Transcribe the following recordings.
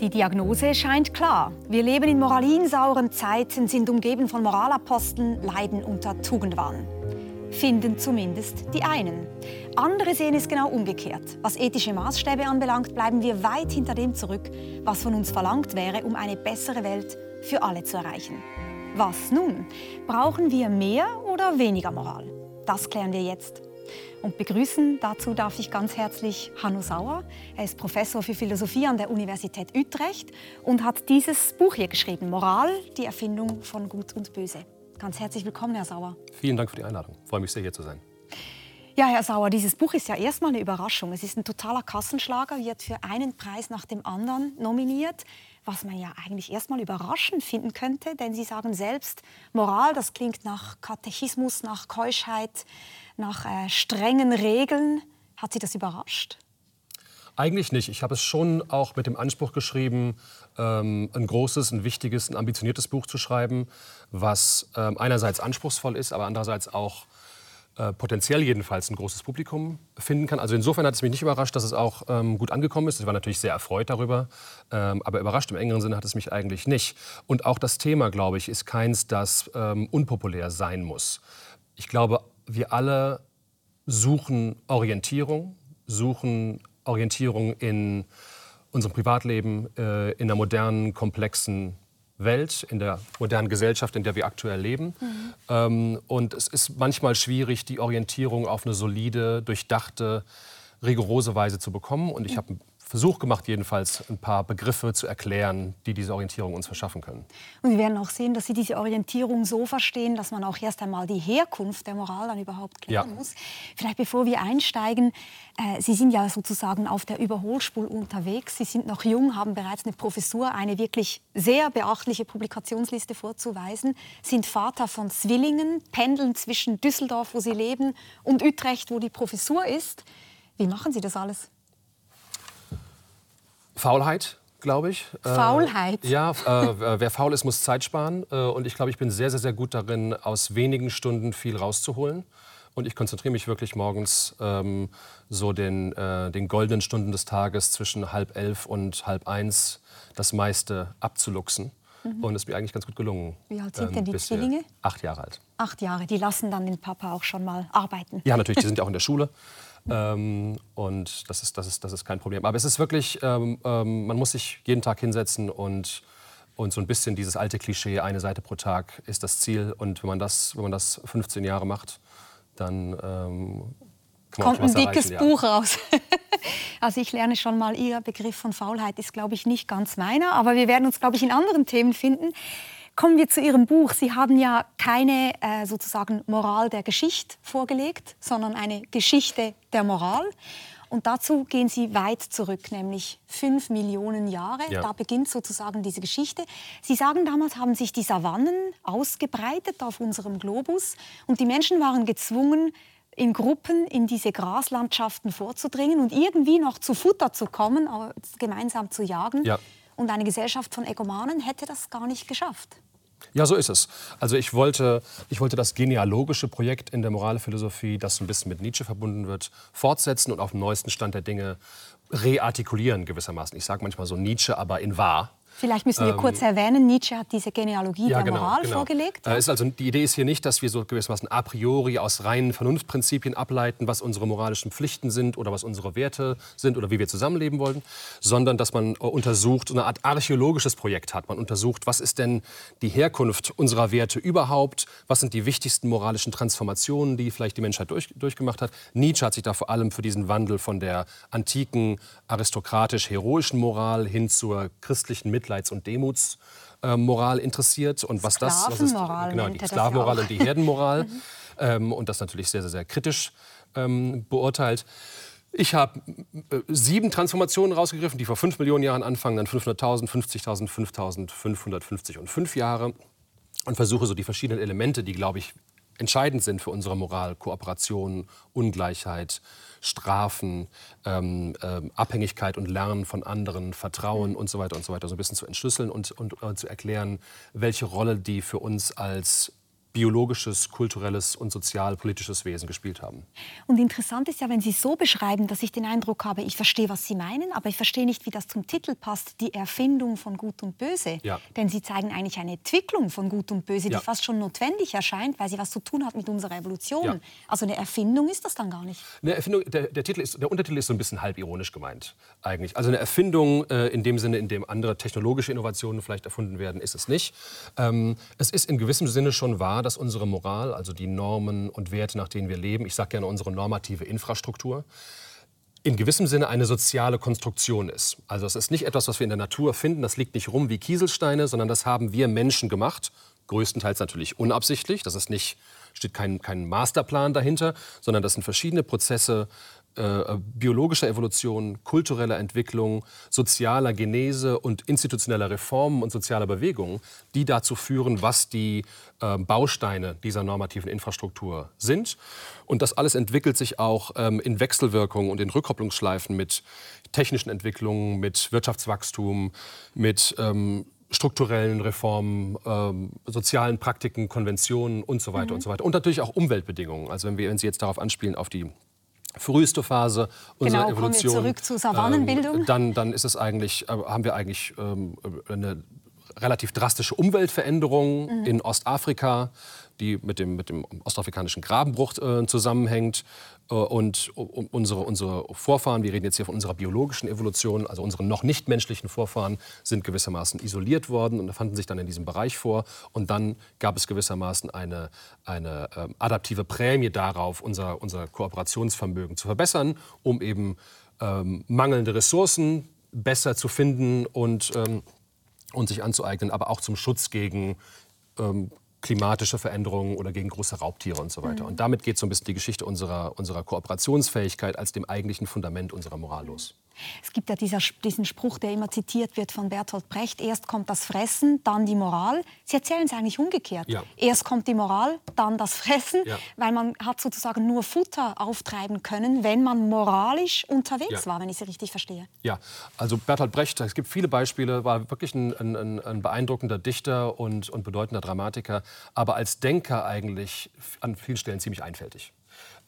Die Diagnose scheint klar. Wir leben in moralinsauren Zeiten, sind umgeben von Moralaposteln, leiden unter Tugendwahn. Finden zumindest die einen. Andere sehen es genau umgekehrt. Was ethische Maßstäbe anbelangt, bleiben wir weit hinter dem zurück, was von uns verlangt wäre, um eine bessere Welt für alle zu erreichen. Was nun? Brauchen wir mehr oder weniger Moral? Das klären wir jetzt. Und begrüßen dazu darf ich ganz herzlich Hanno Sauer. Er ist Professor für Philosophie an der Universität Utrecht und hat dieses Buch hier geschrieben, Moral, die Erfindung von Gut und Böse. Ganz herzlich willkommen, Herr Sauer. Vielen Dank für die Einladung. Ich freue mich sehr, hier zu sein. Ja, Herr Sauer, dieses Buch ist ja erstmal eine Überraschung. Es ist ein totaler Kassenschlager, wird für einen Preis nach dem anderen nominiert, was man ja eigentlich erstmal überraschend finden könnte, denn Sie sagen selbst, Moral, das klingt nach Katechismus, nach Keuschheit, nach äh, strengen Regeln. Hat Sie das überrascht? Eigentlich nicht. Ich habe es schon auch mit dem Anspruch geschrieben, ähm, ein großes, ein wichtiges, ein ambitioniertes Buch zu schreiben, was ähm, einerseits anspruchsvoll ist, aber andererseits auch äh, potenziell jedenfalls ein großes Publikum finden kann. Also insofern hat es mich nicht überrascht, dass es auch ähm, gut angekommen ist. Ich war natürlich sehr erfreut darüber, ähm, aber überrascht im engeren Sinne hat es mich eigentlich nicht. Und auch das Thema, glaube ich, ist keins, das ähm, unpopulär sein muss. Ich glaube, wir alle suchen Orientierung, suchen Orientierung in unserem Privatleben, äh, in der modernen, komplexen Welt, in der modernen Gesellschaft, in der wir aktuell leben. Mhm. Ähm, und es ist manchmal schwierig, die Orientierung auf eine solide, durchdachte, rigorose Weise zu bekommen. Und ich habe Versuch gemacht, jedenfalls ein paar Begriffe zu erklären, die diese Orientierung uns verschaffen können. Und wir werden auch sehen, dass Sie diese Orientierung so verstehen, dass man auch erst einmal die Herkunft der Moral dann überhaupt klären ja. muss. Vielleicht bevor wir einsteigen, äh, Sie sind ja sozusagen auf der Überholspur unterwegs. Sie sind noch jung, haben bereits eine Professur, eine wirklich sehr beachtliche Publikationsliste vorzuweisen, sind Vater von Zwillingen, pendeln zwischen Düsseldorf, wo Sie leben, und Utrecht, wo die Professur ist. Wie machen Sie das alles? Faulheit, glaube ich. Äh, Faulheit? Äh, ja, äh, wer faul ist, muss Zeit sparen. Äh, und ich glaube, ich bin sehr, sehr, sehr gut darin, aus wenigen Stunden viel rauszuholen. Und ich konzentriere mich wirklich morgens ähm, so den, äh, den goldenen Stunden des Tages zwischen halb elf und halb eins das meiste abzuluxen. Mhm. Und es ist mir eigentlich ganz gut gelungen. Wie alt sind ähm, denn die Zwillinge? Acht Jahre alt. Acht Jahre. Die lassen dann den Papa auch schon mal arbeiten. Ja, natürlich. Die sind ja auch in der Schule. Ähm, und das ist, das, ist, das ist kein Problem. Aber es ist wirklich, ähm, ähm, man muss sich jeden Tag hinsetzen und, und so ein bisschen dieses alte Klischee, eine Seite pro Tag ist das Ziel. Und wenn man das, wenn man das 15 Jahre macht, dann ähm, kommt ein dickes Buch raus. also ich lerne schon mal, Ihr Begriff von Faulheit ist, glaube ich, nicht ganz meiner. Aber wir werden uns, glaube ich, in anderen Themen finden. Kommen wir zu Ihrem Buch. Sie haben ja keine äh, sozusagen Moral der Geschichte vorgelegt, sondern eine Geschichte der Moral. Und dazu gehen Sie weit zurück, nämlich fünf Millionen Jahre. Ja. Da beginnt sozusagen diese Geschichte. Sie sagen, damals haben sich die Savannen ausgebreitet auf unserem Globus und die Menschen waren gezwungen, in Gruppen in diese Graslandschaften vorzudringen und irgendwie noch zu Futter zu kommen, gemeinsam zu jagen. Ja. Und eine Gesellschaft von Egomanen hätte das gar nicht geschafft. Ja, so ist es. Also ich wollte, ich wollte das genealogische Projekt in der Moralphilosophie, das ein bisschen mit Nietzsche verbunden wird, fortsetzen und auf dem neuesten Stand der Dinge reartikulieren gewissermaßen. Ich sage manchmal so Nietzsche, aber in wahr. Vielleicht müssen wir ähm, kurz erwähnen, Nietzsche hat diese Genealogie ja, der genau, Moral genau. vorgelegt. Äh, ist also, die Idee ist hier nicht, dass wir so gewissermaßen a priori aus reinen Vernunftprinzipien ableiten, was unsere moralischen Pflichten sind oder was unsere Werte sind oder wie wir zusammenleben wollen, sondern dass man äh, untersucht, eine Art archäologisches Projekt hat. Man untersucht, was ist denn die Herkunft unserer Werte überhaupt, was sind die wichtigsten moralischen Transformationen, die vielleicht die Menschheit durch, durchgemacht hat. Nietzsche hat sich da vor allem für diesen Wandel von der antiken aristokratisch-heroischen Moral hin zur christlichen Mitleids- und Demutsmoral interessiert und was das, was ist, genau, die Sklavenmoral und die Herdenmoral mhm. ähm, und das natürlich sehr, sehr, sehr kritisch ähm, beurteilt. Ich habe äh, sieben Transformationen rausgegriffen, die vor fünf Millionen Jahren anfangen, dann 500.000, 50.000, 5.000, 550 und fünf Jahre und versuche so die verschiedenen Elemente, die, glaube ich, entscheidend sind für unsere Moral, Kooperation, Ungleichheit, Strafen, ähm, äh, Abhängigkeit und Lernen von anderen, Vertrauen und so weiter und so weiter. So ein bisschen zu entschlüsseln und, und äh, zu erklären, welche Rolle die für uns als biologisches, kulturelles und sozialpolitisches Wesen gespielt haben. Und interessant ist ja, wenn Sie so beschreiben, dass ich den Eindruck habe, ich verstehe, was Sie meinen, aber ich verstehe nicht, wie das zum Titel passt, die Erfindung von Gut und Böse. Ja. Denn Sie zeigen eigentlich eine Entwicklung von Gut und Böse, die ja. fast schon notwendig erscheint, weil sie was zu tun hat mit unserer Evolution. Ja. Also eine Erfindung ist das dann gar nicht. Eine Erfindung, der, der, Titel ist, der Untertitel ist so ein bisschen halb ironisch gemeint, eigentlich. Also eine Erfindung äh, in dem Sinne, in dem andere technologische Innovationen vielleicht erfunden werden, ist es nicht. Ähm, es ist in gewissem Sinne schon wahr, dass unsere Moral, also die Normen und Werte, nach denen wir leben, ich sage gerne unsere normative Infrastruktur, in gewissem Sinne eine soziale Konstruktion ist. Also es ist nicht etwas, was wir in der Natur finden, das liegt nicht rum wie Kieselsteine, sondern das haben wir Menschen gemacht, größtenteils natürlich unabsichtlich. Das ist nicht, steht kein, kein Masterplan dahinter, sondern das sind verschiedene Prozesse äh, biologischer Evolution, kultureller Entwicklung, sozialer Genese und institutioneller Reformen und sozialer Bewegungen, die dazu führen, was die äh, Bausteine dieser normativen Infrastruktur sind. Und das alles entwickelt sich auch ähm, in Wechselwirkung und in Rückkopplungsschleifen mit technischen Entwicklungen, mit Wirtschaftswachstum, mit ähm, strukturellen Reformen, ähm, sozialen Praktiken, Konventionen und so weiter mhm. und so weiter. Und natürlich auch Umweltbedingungen. Also wenn, wir, wenn Sie jetzt darauf anspielen, auf die früheste Phase unserer genau, Evolution. Kommen wir zurück zur Savannenbildung. Ähm, dann, dann ist es eigentlich, äh, haben wir eigentlich ähm, eine relativ drastische Umweltveränderung mhm. in Ostafrika, die mit dem, mit dem ostafrikanischen Grabenbruch äh, zusammenhängt. Äh, und unsere, unsere Vorfahren, wir reden jetzt hier von unserer biologischen Evolution, also unsere noch nicht menschlichen Vorfahren, sind gewissermaßen isoliert worden und fanden sich dann in diesem Bereich vor. Und dann gab es gewissermaßen eine, eine äh, adaptive Prämie darauf, unser, unser Kooperationsvermögen zu verbessern, um eben ähm, mangelnde Ressourcen besser zu finden und, ähm, und sich anzueignen, aber auch zum Schutz gegen ähm, klimatische Veränderungen oder gegen große Raubtiere und so weiter. Mhm. Und damit geht so ein bisschen die Geschichte unserer, unserer Kooperationsfähigkeit als dem eigentlichen Fundament unserer Moral los. Es gibt ja dieser, diesen Spruch, der immer zitiert wird von Bertolt Brecht, erst kommt das Fressen, dann die Moral. Sie erzählen es eigentlich umgekehrt. Ja. Erst kommt die Moral, dann das Fressen, ja. weil man hat sozusagen nur Futter auftreiben können, wenn man moralisch unterwegs ja. war, wenn ich Sie richtig verstehe. Ja, also Bertolt Brecht, es gibt viele Beispiele, war wirklich ein, ein, ein beeindruckender Dichter und, und bedeutender Dramatiker, aber als Denker eigentlich an vielen Stellen ziemlich einfältig.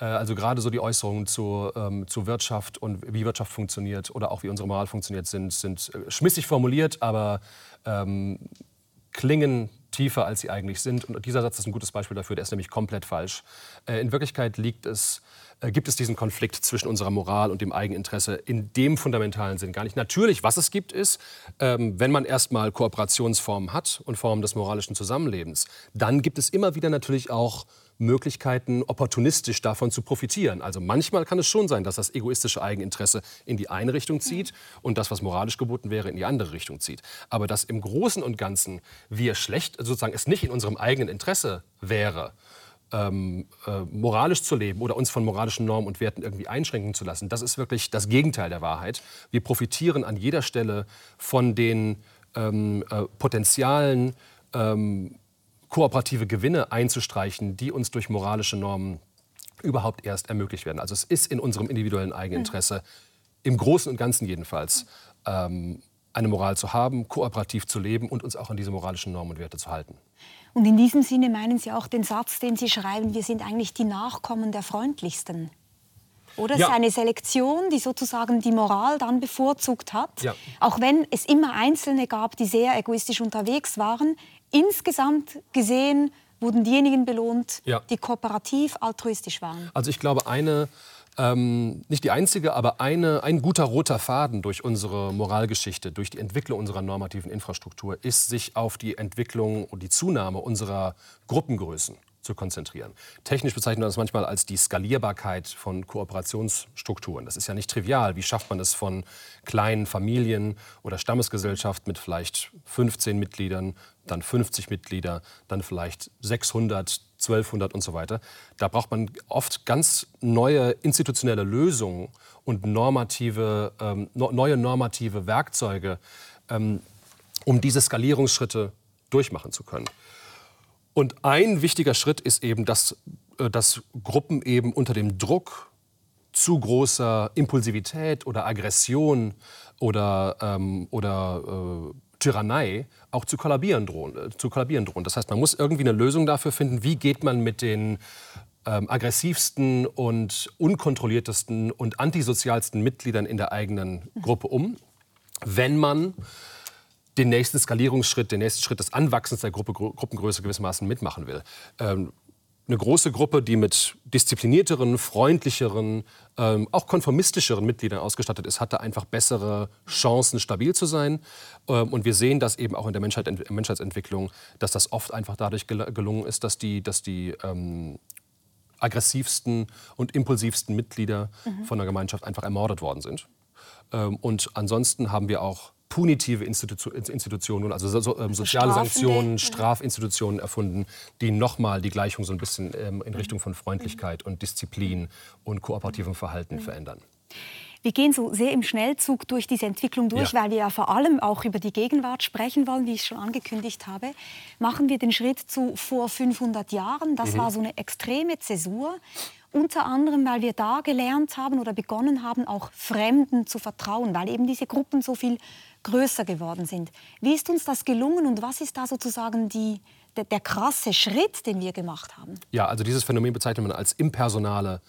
Äh, also gerade so die Äußerungen zu, ähm, zu Wirtschaft und wie Wirtschaft funktioniert oder auch wie unsere Moral funktioniert, sind, sind äh, schmissig formuliert, aber ähm, klingen tiefer, als sie eigentlich sind. Und dieser Satz ist ein gutes Beispiel dafür, der ist nämlich komplett falsch. Äh, in Wirklichkeit liegt es, äh, gibt es diesen Konflikt zwischen unserer Moral und dem Eigeninteresse in dem fundamentalen Sinn gar nicht. Natürlich, was es gibt, ist, ähm, wenn man erstmal Kooperationsformen hat und Formen des moralischen Zusammenlebens, dann gibt es immer wieder natürlich auch Möglichkeiten, opportunistisch davon zu profitieren. Also manchmal kann es schon sein, dass das egoistische Eigeninteresse in die eine Richtung zieht und das, was moralisch geboten wäre, in die andere Richtung zieht. Aber dass im Großen und Ganzen wir schlecht, sozusagen es nicht in unserem eigenen Interesse wäre, ähm, äh, moralisch zu leben oder uns von moralischen Normen und Werten irgendwie einschränken zu lassen, das ist wirklich das Gegenteil der Wahrheit. Wir profitieren an jeder Stelle von den ähm, äh, Potenzialen, ähm, kooperative Gewinne einzustreichen, die uns durch moralische Normen überhaupt erst ermöglicht werden. Also es ist in unserem individuellen Eigeninteresse, mhm. im Großen und Ganzen jedenfalls, ähm, eine Moral zu haben, kooperativ zu leben und uns auch an diese moralischen Normen und Werte zu halten. Und in diesem Sinne meinen Sie auch den Satz, den Sie schreiben, wir sind eigentlich die Nachkommen der Freundlichsten. Oder ja. es ist eine Selektion, die sozusagen die Moral dann bevorzugt hat. Ja. Auch wenn es immer Einzelne gab, die sehr egoistisch unterwegs waren, insgesamt gesehen wurden diejenigen belohnt, ja. die kooperativ, altruistisch waren. Also ich glaube, eine ähm, nicht die einzige, aber eine, ein guter roter Faden durch unsere Moralgeschichte, durch die Entwicklung unserer normativen Infrastruktur, ist sich auf die Entwicklung und die Zunahme unserer Gruppengrößen zu konzentrieren. Technisch bezeichnen wir das manchmal als die Skalierbarkeit von Kooperationsstrukturen. Das ist ja nicht trivial. Wie schafft man es von kleinen Familien oder Stammesgesellschaften mit vielleicht 15 Mitgliedern, dann 50 Mitglieder, dann vielleicht 600, 1200 und so weiter. Da braucht man oft ganz neue institutionelle Lösungen und normative, ähm, neue normative Werkzeuge, ähm, um diese Skalierungsschritte durchmachen zu können. Und ein wichtiger Schritt ist eben, dass, äh, dass Gruppen eben unter dem Druck zu großer Impulsivität oder Aggression oder, ähm, oder äh, Tyrannei auch zu kollabieren, drohen, äh, zu kollabieren drohen. Das heißt, man muss irgendwie eine Lösung dafür finden, wie geht man mit den ähm, aggressivsten und unkontrolliertesten und antisozialsten Mitgliedern in der eigenen Gruppe um, wenn man den nächsten Skalierungsschritt, den nächsten Schritt des Anwachsens der Gruppe, Gruppengröße gewissermaßen mitmachen will. Ähm, eine große Gruppe, die mit disziplinierteren, freundlicheren, ähm, auch konformistischeren Mitgliedern ausgestattet ist, hatte einfach bessere Chancen, stabil zu sein. Ähm, und wir sehen das eben auch in der Menschheit, Menschheitsentwicklung, dass das oft einfach dadurch gel gelungen ist, dass die, dass die ähm, aggressivsten und impulsivsten Mitglieder mhm. von der Gemeinschaft einfach ermordet worden sind. Ähm, und ansonsten haben wir auch punitive Institu Institutionen, also so, so, ähm, soziale Sanktionen, Strafinstitutionen erfunden, die nochmal die Gleichung so ein bisschen ähm, in Richtung von Freundlichkeit und Disziplin und kooperativem Verhalten mhm. verändern. Wir gehen so sehr im Schnellzug durch diese Entwicklung durch, ja. weil wir ja vor allem auch über die Gegenwart sprechen wollen, wie ich schon angekündigt habe. Machen wir den Schritt zu vor 500 Jahren. Das mhm. war so eine extreme Zäsur. Unter anderem, weil wir da gelernt haben oder begonnen haben, auch Fremden zu vertrauen, weil eben diese Gruppen so viel größer geworden sind. Wie ist uns das gelungen und was ist da sozusagen die, der, der krasse Schritt, den wir gemacht haben? Ja, also dieses Phänomen bezeichnet man als impersonale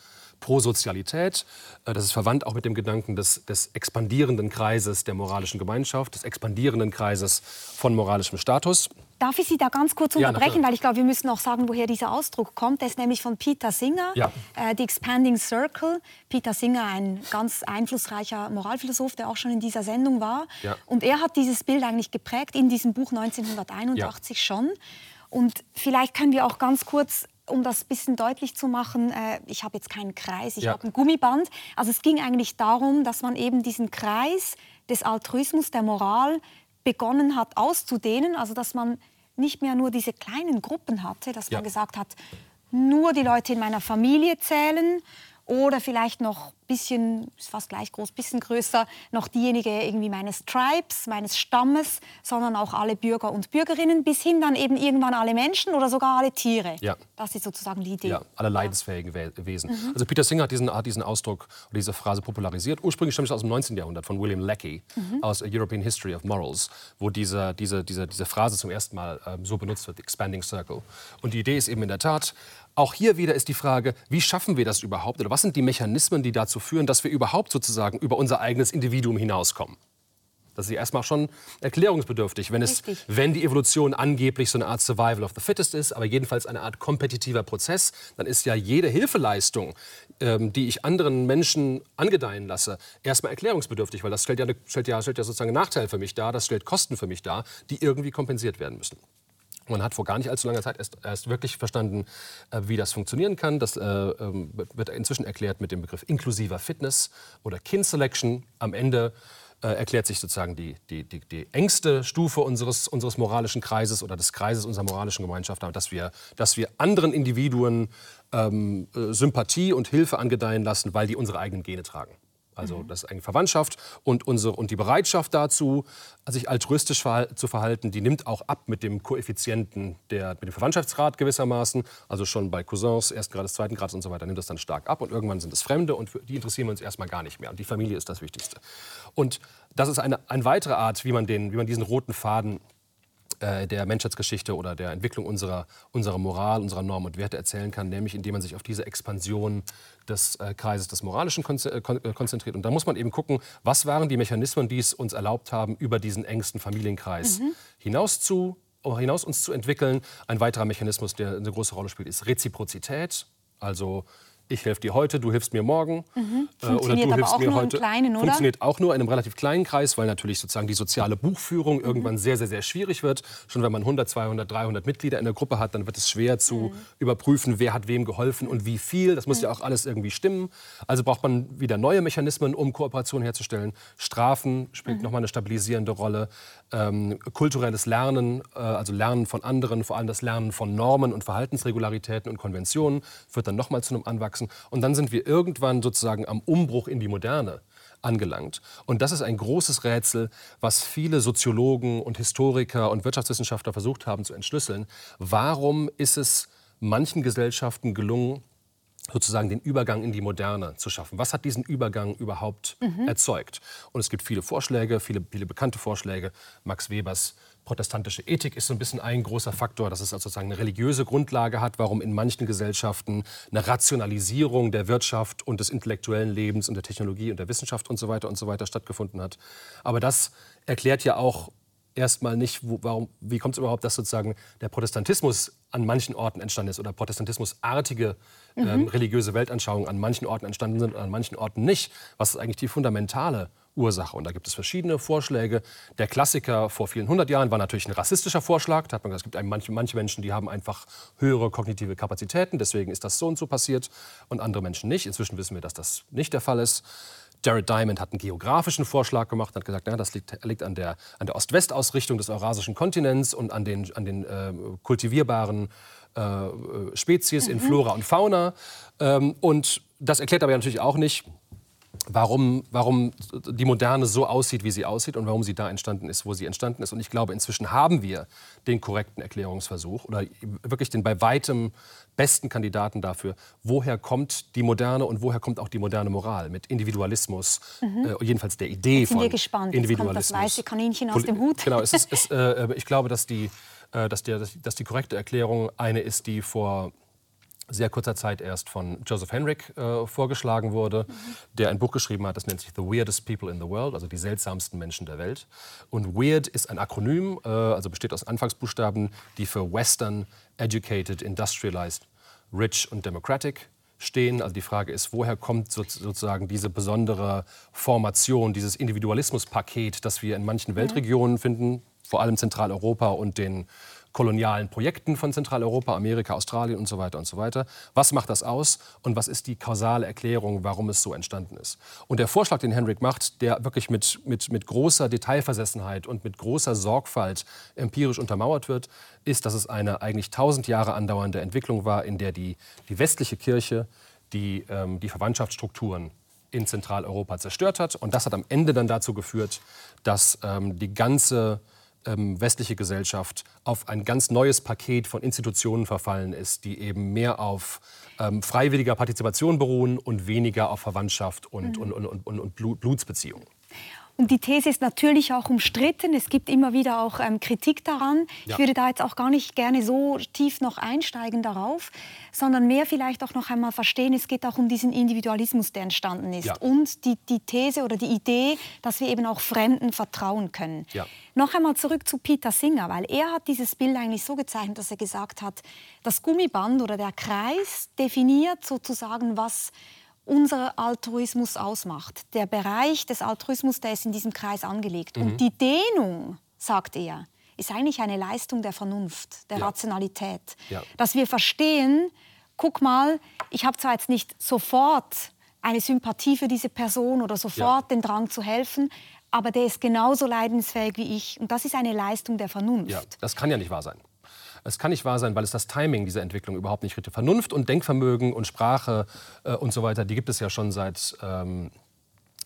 Prosozialität. Äh, das ist verwandt auch mit dem Gedanken des, des, expandierenden Kreises der moralischen Gemeinschaft, des expandierenden Kreises von moralischem Status. Darf ich Sie da ganz kurz unterbrechen, ja, weil ich glaube, wir müssen auch sagen, woher dieser Ausdruck kommt. Der ist nämlich von Peter Singer, ja. äh, The Expanding Circle. Peter Singer, ein ganz einflussreicher Moralphilosoph, der auch schon in dieser Sendung war. Ja. Und er hat dieses Bild eigentlich geprägt in diesem Buch 1981 schon. Und vielleicht können wir auch ganz kurz um das ein bisschen deutlich zu machen, äh, ich habe jetzt keinen Kreis, ich ja. habe ein Gummiband. Also es ging eigentlich darum, dass man eben diesen Kreis des Altruismus, der Moral begonnen hat auszudehnen, also dass man nicht mehr nur diese kleinen Gruppen hatte, dass ja. man gesagt hat, nur die Leute in meiner Familie zählen oder vielleicht noch ein bisschen, ist fast gleich groß, ein bisschen größer, noch diejenige irgendwie meines Tribes, meines Stammes, sondern auch alle Bürger und Bürgerinnen, bis hin dann eben irgendwann alle Menschen oder sogar alle Tiere. Ja. Das ist sozusagen die Idee. Ja, alle leidensfähigen ja. Wesen. Mhm. Also Peter Singer hat diesen, hat diesen Ausdruck oder diese Phrase popularisiert. Ursprünglich stammt es aus dem 19. Jahrhundert von William Leckie mhm. aus European History of Morals, wo diese, diese, diese, diese Phrase zum ersten Mal ähm, so benutzt wird, Expanding Circle. Und die Idee ist eben in der Tat, auch hier wieder ist die Frage, wie schaffen wir das überhaupt? Oder was sind die Mechanismen, die dazu führen, dass wir überhaupt sozusagen über unser eigenes Individuum hinauskommen? Das ist ja erstmal schon erklärungsbedürftig, wenn, es, wenn die Evolution angeblich so eine Art Survival of the Fittest ist, aber jedenfalls eine Art kompetitiver Prozess, dann ist ja jede Hilfeleistung, ähm, die ich anderen Menschen angedeihen lasse, erstmal erklärungsbedürftig, weil das stellt ja, stellt ja, stellt ja sozusagen einen Nachteil für mich dar, das stellt Kosten für mich dar, die irgendwie kompensiert werden müssen. Man hat vor gar nicht allzu langer Zeit erst, erst wirklich verstanden, äh, wie das funktionieren kann. Das äh, ähm, wird inzwischen erklärt mit dem Begriff inklusiver Fitness oder Kin Selection. Am Ende äh, erklärt sich sozusagen die, die, die, die, engste Stufe unseres, unseres moralischen Kreises oder des Kreises unserer moralischen Gemeinschaft, dass wir, dass wir anderen Individuen ähm, äh, Sympathie und Hilfe angedeihen lassen, weil die unsere eigenen Gene tragen. Also mhm. das ist eine Verwandtschaft und, unsere, und die Bereitschaft dazu, sich altruistisch verhal zu verhalten, die nimmt auch ab mit dem Koeffizienten, der, mit dem Verwandtschaftsgrad gewissermaßen. Also schon bei Cousins ersten Grades, zweiten Grades und so weiter nimmt das dann stark ab. Und irgendwann sind es Fremde und die interessieren wir uns erstmal gar nicht mehr. Und die Familie ist das Wichtigste. Und das ist eine, eine weitere Art, wie man, den, wie man diesen roten Faden äh, der Menschheitsgeschichte oder der Entwicklung unserer, unserer Moral, unserer Normen und Werte erzählen kann, nämlich indem man sich auf diese Expansion des äh, Kreises des Moralischen äh, konzentriert. Und da muss man eben gucken, was waren die Mechanismen, die es uns erlaubt haben, über diesen engsten Familienkreis mhm. hinaus zu hinaus uns zu entwickeln. Ein weiterer Mechanismus, der eine große Rolle spielt, ist Reziprozität. Also ich helfe dir heute, du hilfst mir morgen. Mhm. Funktioniert oder du hilfst mir heute. Kleinen, Funktioniert auch nur in einem relativ kleinen Kreis, weil natürlich sozusagen die soziale Buchführung mhm. irgendwann sehr, sehr, sehr schwierig wird. Schon wenn man 100, 200, 300 Mitglieder in der Gruppe hat, dann wird es schwer zu mhm. überprüfen, wer hat wem geholfen und wie viel. Das muss ja mhm. auch alles irgendwie stimmen. Also braucht man wieder neue Mechanismen, um Kooperation herzustellen. Strafen spielt mhm. nochmal eine stabilisierende Rolle. Ähm, kulturelles Lernen, äh, also Lernen von anderen, vor allem das Lernen von Normen und Verhaltensregularitäten und Konventionen, führt dann nochmal zu einem Anwachsen wachsen. Und dann sind wir irgendwann sozusagen am Umbruch in die Moderne angelangt. Und das ist ein großes Rätsel, was viele Soziologen und Historiker und Wirtschaftswissenschaftler versucht haben zu entschlüsseln. Warum ist es manchen Gesellschaften gelungen, sozusagen den Übergang in die Moderne zu schaffen. Was hat diesen Übergang überhaupt mhm. erzeugt? Und es gibt viele Vorschläge, viele, viele bekannte Vorschläge. Max Webers protestantische Ethik ist so ein bisschen ein großer Faktor, dass es also sozusagen eine religiöse Grundlage hat, warum in manchen Gesellschaften eine Rationalisierung der Wirtschaft und des intellektuellen Lebens und der Technologie und der Wissenschaft und so weiter und so weiter stattgefunden hat. Aber das erklärt ja auch erstmal nicht, wo, warum, wie kommt es überhaupt, dass sozusagen der Protestantismus an manchen Orten entstanden ist oder protestantismusartige ähm, mhm. religiöse Weltanschauungen an manchen Orten entstanden sind und an manchen Orten nicht. Was ist eigentlich die fundamentale Ursache? Und da gibt es verschiedene Vorschläge. Der Klassiker vor vielen hundert Jahren war natürlich ein rassistischer Vorschlag. Da hat man gesagt, es gibt manche, manche Menschen, die haben einfach höhere kognitive Kapazitäten, deswegen ist das so und so passiert und andere Menschen nicht. Inzwischen wissen wir, dass das nicht der Fall ist. Jared Diamond hat einen geografischen Vorschlag gemacht, hat gesagt, ja, das liegt, liegt an der, an der Ost-West-Ausrichtung des eurasischen Kontinents und an den, an den äh, kultivierbaren äh, Spezies mhm. in Flora und Fauna. Ähm, und das erklärt aber natürlich auch nicht, warum, warum die Moderne so aussieht, wie sie aussieht und warum sie da entstanden ist, wo sie entstanden ist. Und ich glaube, inzwischen haben wir den korrekten Erklärungsversuch oder wirklich den bei weitem besten Kandidaten dafür, woher kommt die Moderne und woher kommt auch die moderne Moral mit Individualismus, mhm. äh, jedenfalls der Idee Jetzt sind von wir gespannt. Individualismus. Jetzt kommt das weiße Kaninchen aus dem Hut. Genau, es ist, es, äh, ich glaube, dass die, äh, dass, der, dass die korrekte Erklärung eine ist, die vor sehr kurzer Zeit erst von Joseph Henrik äh, vorgeschlagen wurde, mhm. der ein Buch geschrieben hat, das nennt sich The Weirdest People in the World, also die seltsamsten Menschen der Welt. Und Weird ist ein Akronym, äh, also besteht aus Anfangsbuchstaben, die für Western, Educated, Industrialized, Rich und Democratic stehen. Also die Frage ist, woher kommt sozusagen diese besondere Formation, dieses Individualismuspaket, das wir in manchen Weltregionen finden, vor allem Zentraleuropa und den kolonialen Projekten von Zentraleuropa, Amerika, Australien und so weiter und so weiter. Was macht das aus und was ist die kausale Erklärung, warum es so entstanden ist? Und der Vorschlag, den Henrik macht, der wirklich mit, mit, mit großer Detailversessenheit und mit großer Sorgfalt empirisch untermauert wird, ist, dass es eine eigentlich tausend Jahre andauernde Entwicklung war, in der die, die westliche Kirche die, ähm, die Verwandtschaftsstrukturen in Zentraleuropa zerstört hat. Und das hat am Ende dann dazu geführt, dass ähm, die ganze ähm, westliche Gesellschaft auf ein ganz neues Paket von Institutionen verfallen ist, die eben mehr auf ähm, freiwilliger Partizipation beruhen und weniger auf Verwandtschaft und, mhm. und, und, und, und Blutsbeziehungen. Und die These ist natürlich auch umstritten. Es gibt immer wieder auch ähm, Kritik daran. Ja. Ich würde da jetzt auch gar nicht gerne so tief noch einsteigen darauf, sondern mehr vielleicht auch noch einmal verstehen, es geht auch um diesen Individualismus, der entstanden ist. Ja. Und die, die These oder die Idee, dass wir eben auch Fremden vertrauen können. Ja. Noch einmal zurück zu Peter Singer, weil er hat dieses Bild eigentlich so gezeichnet, dass er gesagt hat, das Gummiband oder der Kreis definiert sozusagen, was unser Altruismus ausmacht. Der Bereich des Altruismus, der ist in diesem Kreis angelegt. Mhm. Und die Dehnung, sagt er, ist eigentlich eine Leistung der Vernunft, der ja. Rationalität. Ja. Dass wir verstehen, guck mal, ich habe zwar jetzt nicht sofort eine Sympathie für diese Person oder sofort ja. den Drang zu helfen, aber der ist genauso leidensfähig wie ich. Und das ist eine Leistung der Vernunft. Ja, das kann ja nicht wahr sein. Es kann nicht wahr sein, weil es das Timing dieser Entwicklung überhaupt nicht richtig. Vernunft und Denkvermögen und Sprache äh, und so weiter, die gibt es ja schon seit ähm,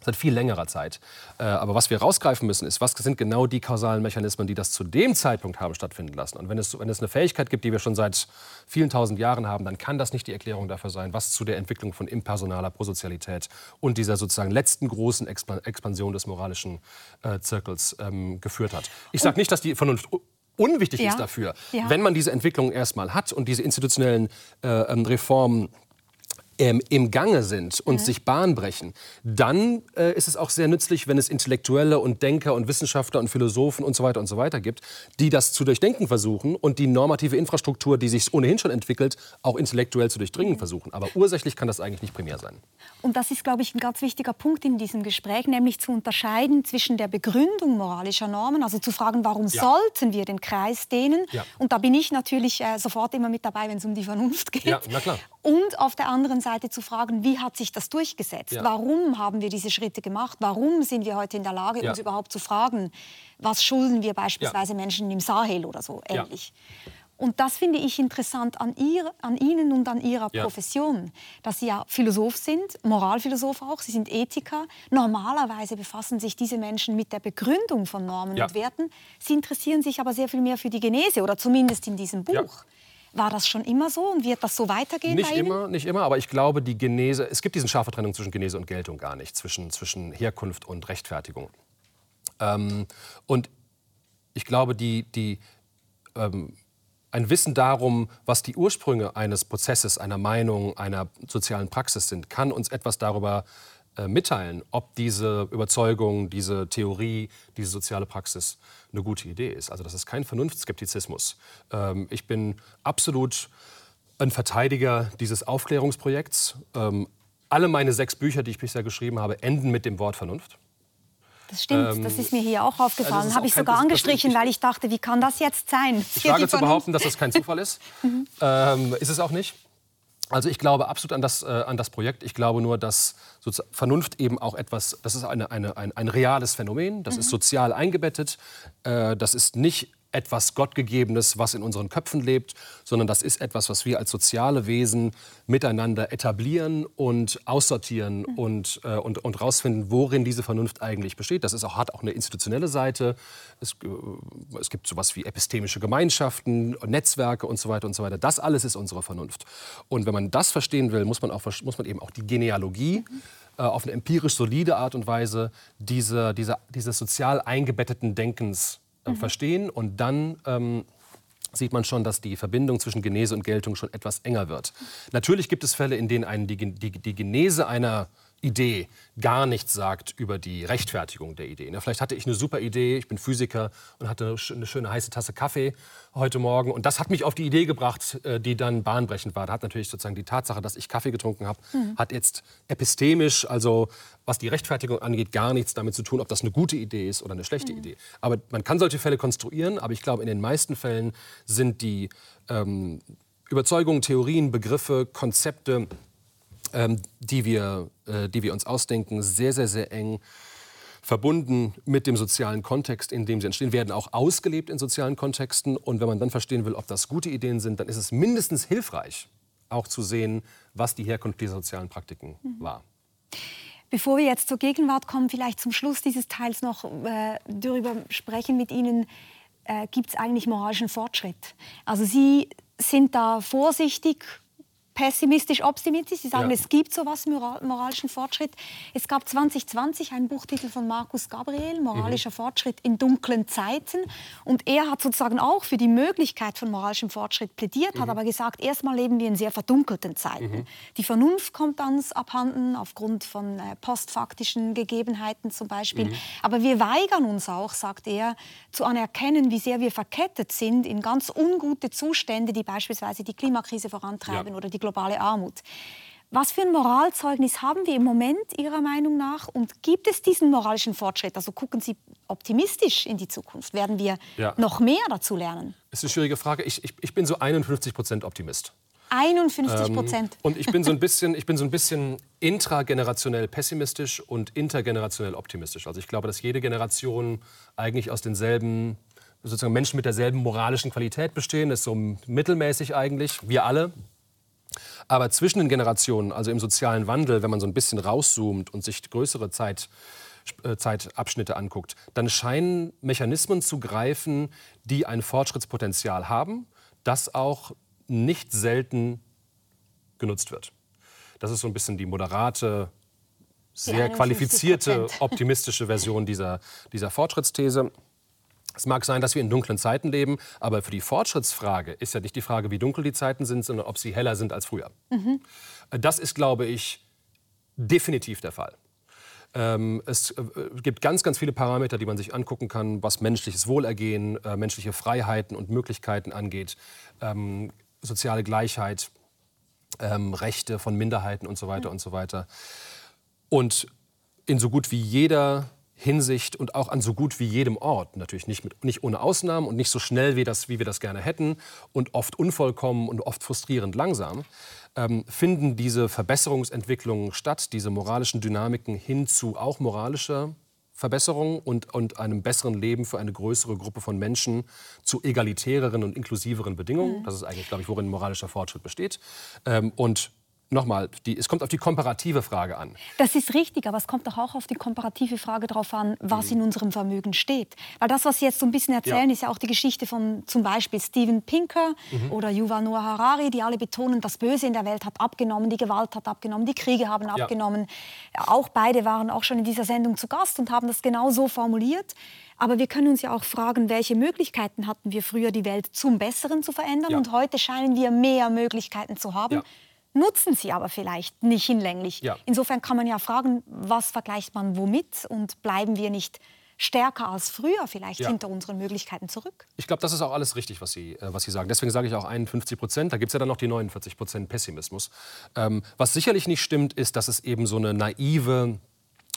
seit viel längerer Zeit. Äh, aber was wir rausgreifen müssen, ist, was sind genau die kausalen Mechanismen, die das zu dem Zeitpunkt haben stattfinden lassen. Und wenn es, wenn es eine Fähigkeit gibt, die wir schon seit vielen tausend Jahren haben, dann kann das nicht die Erklärung dafür sein, was zu der Entwicklung von impersonaler Prosozialität und dieser sozusagen letzten großen Expansion des moralischen äh, Zirkels ähm, geführt hat. Ich sage nicht, dass die Vernunft unwichtig ja. ist dafür. Ja. Wenn man diese Entwicklung erstmal hat und diese institutionellen äh, ähm, Reformen ähm, im Gange sind und mhm. sich Bahn brechen, dann äh, ist es auch sehr nützlich, wenn es Intellektuelle und Denker und Wissenschaftler und Philosophen und so weiter und so weiter gibt, die das zu durchdenken versuchen und die normative Infrastruktur, die sich ohnehin schon entwickelt, auch intellektuell zu durchdringen mhm. versuchen. Aber ursächlich kann das eigentlich nicht primär sein. Und das ist, glaube ich, ein ganz wichtiger Punkt in diesem Gespräch, nämlich zu unterscheiden zwischen der Begründung moralischer Normen, also zu fragen, warum ja. sollten wir den Kreis dehnen? Ja. Und da bin ich natürlich äh, sofort immer mit dabei, wenn es um die Vernunft geht. Ja, na klar. Und auf der anderen Seite zu fragen, wie hat sich das durchgesetzt? Ja. Warum haben wir diese Schritte gemacht? Warum sind wir heute in der Lage, ja. uns überhaupt zu fragen, was schulden wir beispielsweise ja. Menschen im Sahel oder so ähnlich? Und das finde ich interessant an, ihr, an Ihnen und an Ihrer ja. Profession, dass Sie ja Philosoph sind, Moralphilosoph auch, Sie sind Ethiker. Normalerweise befassen sich diese Menschen mit der Begründung von Normen ja. und Werten. Sie interessieren sich aber sehr viel mehr für die Genese oder zumindest in diesem Buch. Ja. War das schon immer so und wird das so weitergehen? Nicht immer, nicht immer, aber ich glaube, die Genese, es gibt diesen scharfe Trennung zwischen Genese und Geltung gar nicht, zwischen, zwischen Herkunft und Rechtfertigung. Ähm, und ich glaube, die, die, ähm, ein Wissen darum, was die Ursprünge eines Prozesses, einer Meinung, einer sozialen Praxis sind, kann uns etwas darüber äh, mitteilen, ob diese Überzeugung, diese Theorie, diese soziale Praxis eine gute Idee ist. Also das ist kein Vernunftskeptizismus. Ähm, ich bin absolut ein Verteidiger dieses Aufklärungsprojekts. Ähm, alle meine sechs Bücher, die ich bisher geschrieben habe, enden mit dem Wort Vernunft. Das stimmt, ähm, das ist mir hier auch aufgefallen. Also Habe ich sogar angestrichen, weil ich dachte, wie kann das jetzt sein? Ich wage zu behaupten, dass das kein Zufall ist. mhm. ähm, ist es auch nicht. Also ich glaube absolut an das, äh, an das Projekt. Ich glaube nur, dass Vernunft eben auch etwas, das ist eine, eine, ein, ein reales Phänomen, das mhm. ist sozial eingebettet, äh, das ist nicht etwas Gottgegebenes, was in unseren Köpfen lebt, sondern das ist etwas, was wir als soziale Wesen miteinander etablieren und aussortieren mhm. und, äh, und, und rausfinden, worin diese Vernunft eigentlich besteht. Das ist auch, hat auch eine institutionelle Seite. Es, äh, es gibt sowas wie epistemische Gemeinschaften, Netzwerke und so weiter und so weiter. Das alles ist unsere Vernunft. Und wenn man das verstehen will, muss man, auch, muss man eben auch die Genealogie mhm äh, auf eine empirisch solide Art und Weise diese, diese, dieses sozial eingebetteten Denkens äh, mhm. verstehen. Und dann ähm, sieht man schon, dass die Verbindung zwischen Genese und Geltung schon etwas enger wird. Natürlich gibt es Fälle, in denen einen die, die, die Genese einer Idee gar nichts sagt über die Rechtfertigung der Idee. Ne, vielleicht hatte ich eine super Idee, ich bin Physiker und hatte eine schöne heiße Tasse Kaffee heute Morgen und das hat mich auf die Idee gebracht, äh, die dann bahnbrechend war. Da hat natürlich sozusagen die Tatsache, dass ich Kaffee getrunken habe, mhm. hat jetzt epistemisch, also was die Rechtfertigung angeht, gar nichts damit zu tun, ob das eine gute Idee ist oder eine schlechte mhm. Idee. Aber man kann solche Fälle konstruieren, aber ich glaube, in den meisten Fällen sind die ähm, Überzeugungen, Theorien, Begriffe, Konzepte, ähm, die, wir, äh, die wir uns ausdenken, sehr, sehr, sehr eng verbunden mit dem sozialen Kontext, in dem sie entstehen, werden auch ausgelebt in sozialen Kontexten. Und wenn man dann verstehen will, ob das gute Ideen sind, dann ist es mindestens hilfreich, auch zu sehen, was die Herkunft dieser sozialen Praktiken mhm. war. Bevor wir jetzt zur Gegenwart kommen, vielleicht zum Schluss dieses Teils noch äh, darüber sprechen mit Ihnen, äh, gibt es eigentlich moralischen Fortschritt? Also Sie sind da vorsichtig pessimistisch, optimistisch. Sie sagen, ja. es gibt sowas, moralischen Fortschritt. Es gab 2020 einen Buchtitel von Markus Gabriel, Moralischer mhm. Fortschritt in dunklen Zeiten. Und er hat sozusagen auch für die Möglichkeit von moralischem Fortschritt plädiert, mhm. hat aber gesagt, erstmal leben wir in sehr verdunkelten Zeiten. Mhm. Die Vernunft kommt uns abhanden, aufgrund von äh, postfaktischen Gegebenheiten zum Beispiel. Mhm. Aber wir weigern uns auch, sagt er, zu anerkennen, wie sehr wir verkettet sind in ganz ungute Zustände, die beispielsweise die Klimakrise vorantreiben ja. oder die globale Armut. Was für ein Moralzeugnis haben wir im Moment Ihrer Meinung nach? Und gibt es diesen moralischen Fortschritt? Also gucken Sie optimistisch in die Zukunft. Werden wir ja. noch mehr dazu lernen? Das ist eine schwierige Frage. Ich, ich, ich bin so 51 Prozent Optimist. 51 Prozent. Ähm, und ich bin so ein bisschen, ich bin so ein bisschen intragenerationell pessimistisch und intergenerationell optimistisch. Also ich glaube, dass jede Generation eigentlich aus denselben sozusagen Menschen mit derselben moralischen Qualität bestehen. Das ist so mittelmäßig eigentlich. Wir alle, aber zwischen den Generationen, also im sozialen Wandel, wenn man so ein bisschen rauszoomt und sich größere Zeit, äh, Zeitabschnitte anguckt, dann scheinen Mechanismen zu greifen, die ein Fortschrittspotenzial haben, das auch nicht selten genutzt wird. Das ist so ein bisschen die moderate, sehr qualifizierte, optimistische Version dieser, dieser Fortschrittsthese. Es mag sein, dass wir in dunklen Zeiten leben, aber für die Fortschrittsfrage ist ja nicht die Frage, wie dunkel die Zeiten sind, sondern ob sie heller sind als früher. Mhm. Das ist, glaube ich, definitiv der Fall. Ähm, es äh, gibt ganz, ganz viele Parameter, die man sich angucken kann, was menschliches Wohlergehen, äh, menschliche Freiheiten und Möglichkeiten angeht, ähm, soziale Gleichheit, ähm, Rechte von Minderheiten und so weiter mhm. und so weiter. Und in so gut wie jeder Hinsicht und auch an so gut wie jedem Ort. Natürlich nicht, mit, nicht ohne Ausnahmen und nicht so schnell, wie, das, wie wir das gerne hätten und oft unvollkommen und oft frustrierend langsam, ähm, finden diese Verbesserungsentwicklungen statt, diese moralischen Dynamiken hin zu auch moralischer Verbesserung und, und einem besseren Leben für eine größere Gruppe von Menschen zu egalitäreren und inklusiveren Bedingungen. Mhm. Das ist eigentlich, glaube ich, worin moralischer Fortschritt besteht. Ähm, und nochmal, es kommt auf die komparative Frage an. Das ist richtig, aber es kommt doch auch auf die komparative Frage darauf an, was mhm. in unserem Vermögen steht. Weil das, was Sie jetzt so ein bisschen erzählen, ja. ist ja auch die Geschichte von zum Beispiel Steven Pinker mhm. oder Yuval Noah Harari, die alle betonen, das Böse in der Welt hat abgenommen, die Gewalt hat abgenommen, die Kriege haben abgenommen. Ja. Auch beide waren auch schon in dieser Sendung zu Gast und haben das genau so formuliert. Aber wir können uns ja auch fragen, welche Möglichkeiten hatten wir früher, die Welt zum Besseren zu verändern? Ja. Und heute scheinen wir mehr Möglichkeiten zu haben nutzen sie aber vielleicht nicht hinlänglich. Ja. Insofern kann man ja fragen, was vergleicht man womit und bleiben wir nicht stärker als früher vielleicht ja. hinter unseren Möglichkeiten zurück. Ich glaube, das ist auch alles richtig, was Sie, äh, was Sie sagen. Deswegen sage ich auch 51 Prozent. Da gibt es ja dann noch die 49 Prozent Pessimismus. Ähm, was sicherlich nicht stimmt, ist, dass es eben so eine naive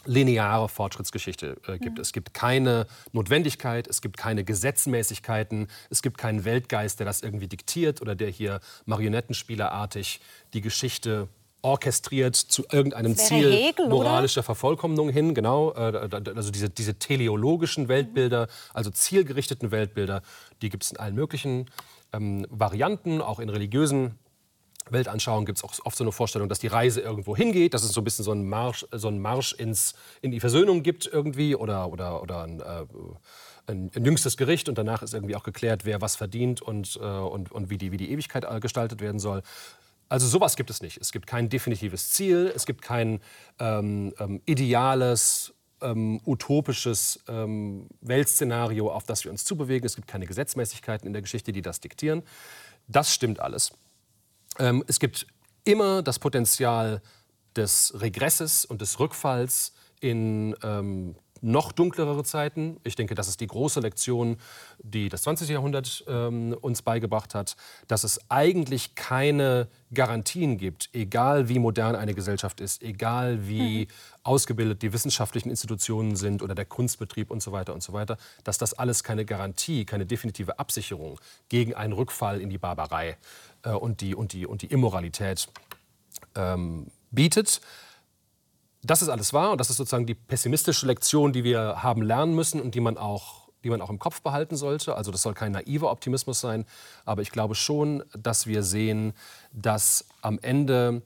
lineare Fortschrittsgeschichte äh, gibt. Mhm. Es gibt keine Notwendigkeit, es gibt keine Gesetzmäßigkeiten, es gibt keinen Weltgeist, der das irgendwie diktiert oder der hier marionettenspielerartig die Geschichte orchestriert zu irgendeinem Ziel Hegel, moralischer? Vervollkommnung hin, genau, äh, also diese, diese teleologischen Weltbilder, also zielgerichteten Weltbilder, die gibt es in allen möglichen ähm, Varianten, auch in religiösen Weltanschauung gibt es auch oft so eine Vorstellung, dass die Reise irgendwo hingeht, dass es so ein bisschen so einen Marsch, so einen Marsch ins, in die Versöhnung gibt irgendwie oder, oder, oder ein, äh, ein, ein, jüngstes Gericht und danach ist irgendwie auch geklärt, wer was verdient und, äh, und, und wie, die, wie die Ewigkeit äh, gestaltet werden soll. Also sowas gibt es nicht. Es gibt kein definitives Ziel, es gibt kein ähm, ähm, ideales, ähm, utopisches ähm, Weltszenario, auf das wir uns zubewegen. Es gibt keine Gesetzmäßigkeiten in der Geschichte, die das diktieren. Das stimmt alles. Ähm, es gibt immer das Potenzial des Regresses und des Rückfalls in ähm, noch dunklere Zeiten. Ich denke, das ist die große Lektion, die das 20. Jahrhundert ähm, uns beigebracht hat, dass es eigentlich keine Garantien gibt, egal wie modern eine Gesellschaft ist, egal wie mhm. ausgebildet die wissenschaftlichen Institutionen sind oder der Kunstbetrieb und so weiter und so weiter, dass das alles keine Garantie, keine definitive Absicherung gegen einen Rückfall in die Barbarei äh, und, die, und, die, und die Immoralität ähm, bietet. Das ist alles wahr und das ist sozusagen die pessimistische Lektion, die wir haben lernen müssen und die man auch, die man auch im Kopf behalten sollte. Also das soll kein naiver Optimismus sein, aber ich glaube schon, dass wir sehen, dass am Ende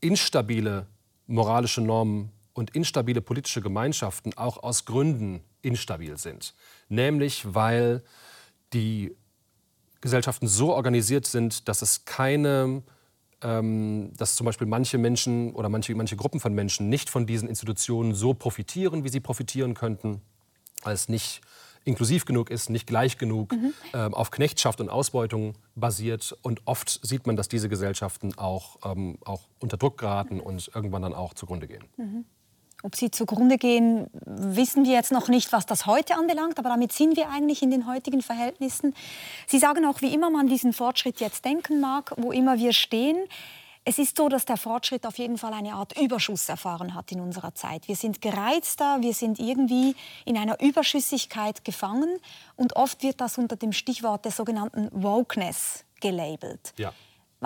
instabile moralische Normen und instabile politische Gemeinschaften auch aus Gründen instabil sind. Nämlich weil die Gesellschaften so organisiert sind, dass es keine ähm, dass zum Beispiel manche Menschen oder manche, manche Gruppen von Menschen nicht von diesen Institutionen so profitieren, wie sie profitieren könnten, weil es nicht inklusiv genug ist, nicht gleich genug, mhm. ähm, auf Knechtschaft und Ausbeutung basiert. Und oft sieht man, dass diese Gesellschaften auch, ähm, auch unter Druck geraten und irgendwann dann auch zugrunde gehen. Mhm. Ob sie zugrunde gehen, wissen wir jetzt noch nicht, was das heute anbelangt, aber damit sind wir eigentlich in den heutigen Verhältnissen. Sie sagen auch, wie immer man diesen Fortschritt jetzt denken mag, wo immer wir stehen. Es ist so, dass der Fortschritt auf jeden Fall eine Art Überschuss erfahren hat in unserer Zeit. Wir sind gereizter, wir sind irgendwie in einer Überschüssigkeit gefangen und oft wird das unter dem Stichwort der sogenannten Wokeness gelabelt. Ja.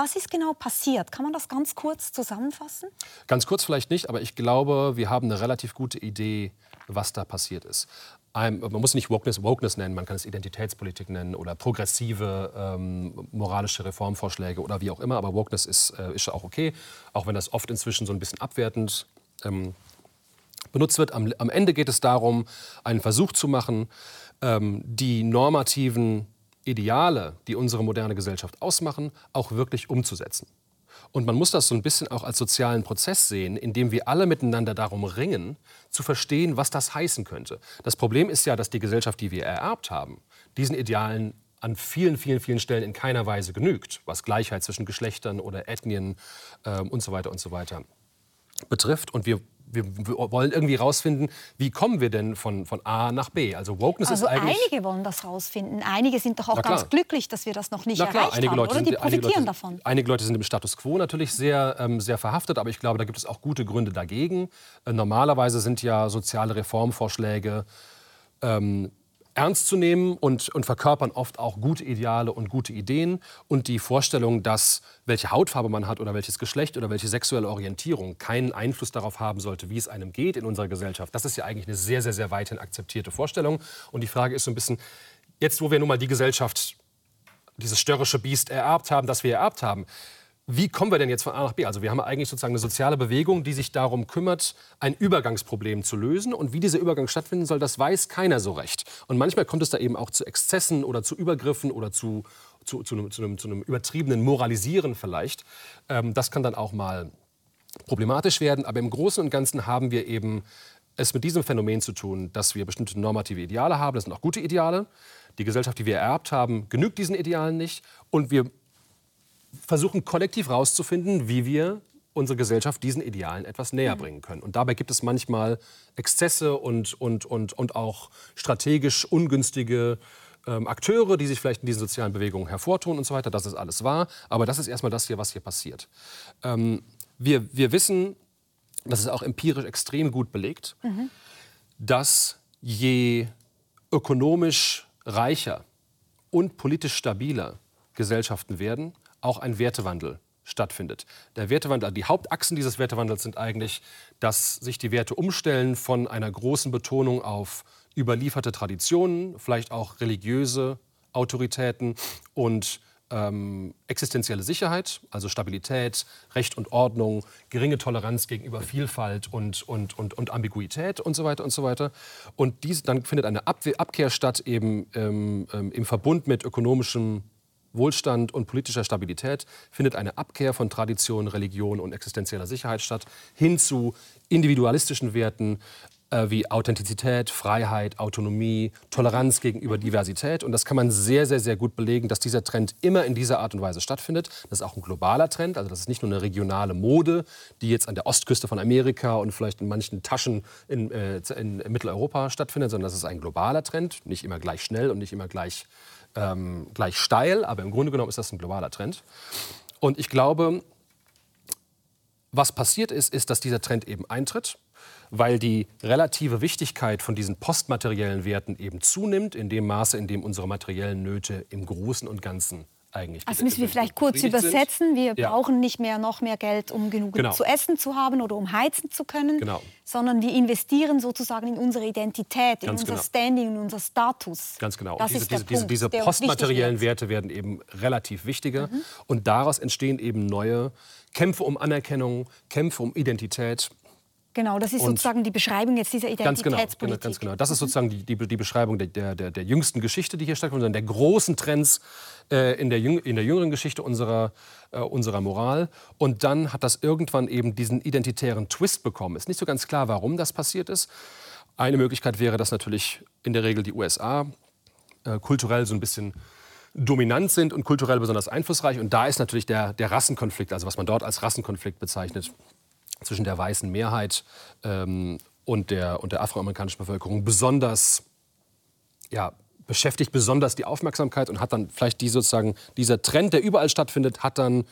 Was ist genau passiert? Kann man das ganz kurz zusammenfassen? Ganz kurz vielleicht nicht, aber ich glaube, wir haben eine relativ gute Idee, was da passiert ist. man muss nicht Wokeness, Wokeness nennen, man kann es Identitätspolitik nennen oder progressive ähm, moralische Reformvorschläge oder wie auch immer, aber Wokeness ist, äh, ist auch okay, auch wenn das oft inzwischen so ein bisschen abwertend ähm, benutzt wird. Am, am, Ende geht es darum, einen Versuch zu machen, ähm, die normativen Ideale, die unsere moderne Gesellschaft ausmachen, auch wirklich umzusetzen. Und man muss das so ein bisschen auch als sozialen Prozess sehen, in dem wir alle miteinander darum ringen, zu verstehen, was das heißen könnte. Das Problem ist ja, dass die Gesellschaft, die wir ererbt haben, diesen Idealen an vielen, vielen, vielen Stellen in keiner Weise genügt, was Gleichheit zwischen Geschlechtern oder Ethnien äh, und so weiter und so weiter betrifft. Und wir wir, wollen irgendwie rausfinden, wie kommen wir denn von, von A nach B. Also Wokeness also ist eigentlich... einige wollen das rausfinden. Einige sind doch auch ganz glücklich, dass wir das noch nicht klar, erreicht einige haben, Leute oder? Die profitieren Leute, davon. Einige Leute sind im Status Quo natürlich sehr, ähm, sehr verhaftet, aber ich glaube, da gibt es auch gute Gründe dagegen. Äh, normalerweise sind ja soziale Reformvorschläge ähm, ernst zu nehmen und, und verkörpern oft auch gute Ideale und gute Ideen. Und die Vorstellung, dass welche Hautfarbe man hat oder welches Geschlecht oder welche sexuelle Orientierung keinen Einfluss darauf haben sollte, wie es einem geht in unserer Gesellschaft, das ist ja eigentlich eine sehr, sehr, sehr weithin akzeptierte Vorstellung. Und die Frage ist so ein bisschen, jetzt wo wir nun mal die Gesellschaft, dieses störrische Biest ererbt haben, das wir ererbt haben, wie kommen wir denn jetzt von A nach B? Also wir haben eigentlich sozusagen eine soziale Bewegung, die sich darum kümmert, ein Übergangsproblem zu lösen. Und wie dieser Übergang stattfinden soll, das weiß keiner so recht. Und manchmal kommt es da eben auch zu Exzessen oder zu Übergriffen oder zu, zu, zu, einem, zu einem, einem übertriebenen Moralisieren vielleicht. Ähm, das kann dann auch mal problematisch werden. Aber im Großen und Ganzen haben wir eben es mit diesem Phänomen zu tun, dass wir bestimmte normative Ideale haben. Das sind auch gute Ideale. Die Gesellschaft, die wir ererbt haben, genügt diesen Idealen nicht. Und wir versuchen kollektiv herauszufinden, wie wir unsere Gesellschaft diesen Idealen etwas näher mhm. bringen können. Und dabei gibt es manchmal Exzesse und, und, und, und auch strategisch ungünstige ähm, Akteure, die sich vielleicht in diesen sozialen Bewegungen hervortun und so weiter. Das ist alles wahr. Aber das ist erstmal das hier, was hier passiert. Ähm, wir, wir wissen, das ist auch empirisch extrem gut belegt, mhm. dass je ökonomisch reicher und politisch stabiler Gesellschaften werden, auch ein Wertewandel stattfindet. Der Wertewandel, die Hauptachsen dieses Wertewandels sind eigentlich, dass sich die Werte umstellen von einer großen Betonung auf überlieferte Traditionen, vielleicht auch religiöse Autoritäten und ähm, existenzielle Sicherheit, also Stabilität, Recht und Ordnung, geringe Toleranz gegenüber Vielfalt und, und, und, und Ambiguität und so weiter und so weiter. Und dies, dann findet eine Abkehr statt eben ähm, ähm, im Verbund mit ökonomischem Wohlstand und politischer Stabilität findet eine Abkehr von Tradition, Religion und existenzieller Sicherheit statt, hin zu individualistischen Werten äh, wie Authentizität, Freiheit, Autonomie, Toleranz gegenüber Diversität. Und das kann man sehr, sehr, sehr gut belegen, dass dieser Trend immer in dieser Art und Weise stattfindet. Das ist auch ein globaler Trend, also das ist nicht nur eine regionale Mode, die jetzt an der Ostküste von Amerika und vielleicht in manchen Taschen in, äh, in Mitteleuropa stattfindet, sondern das ist ein globaler Trend, nicht immer gleich schnell und nicht immer gleich ähm, gleich steil, aber im Grunde genommen ist das ein globaler Trend. Und ich glaube, was passiert ist, ist, dass dieser Trend eben eintritt, weil die relative Wichtigkeit von diesen postmateriellen Werten eben zunimmt, in dem Maße, in dem unsere materiellen Nöte im Großen und Ganzen eigentlich. Also müssen wir vielleicht kurz übersetzen. Wir ja. brauchen nicht mehr noch mehr Geld, um genug genau. zu essen zu haben oder um heizen zu können, genau. sondern wir investieren sozusagen in unsere Identität, in Ganz unser genau. Standing, in unser Status. Ganz genau. Das diese, ist diese, diese, diese postmateriellen Werte werden eben relativ wichtiger mhm. und daraus entstehen eben neue Kämpfe um Anerkennung, Kämpfe um Identität. Genau, das ist und sozusagen die Beschreibung jetzt dieser Identitätspolitik. Ganz genau, ganz genau. Das ist sozusagen die, die, die Beschreibung der, der, der, jüngsten Geschichte, die hier stattfindet, der großen Trends äh, in, der in der jüngeren Geschichte unserer, äh, unserer Moral. Und dann hat das irgendwann eben diesen identitären Twist bekommen. Ist nicht so ganz klar, warum das passiert ist. Eine Möglichkeit wäre, dass natürlich in der Regel die USA äh, kulturell so ein bisschen dominant sind und kulturell besonders einflussreich. Und da ist natürlich der, der Rassenkonflikt, also was man dort als Rassenkonflikt bezeichnet, zwischen der weißen Mehrheit ähm, und, der, und der afroamerikanischen Bevölkerung besonders ja, beschäftigt besonders die Aufmerksamkeit und hat dann vielleicht die sozusagen dieser Trend, der überall stattfindet, hat dann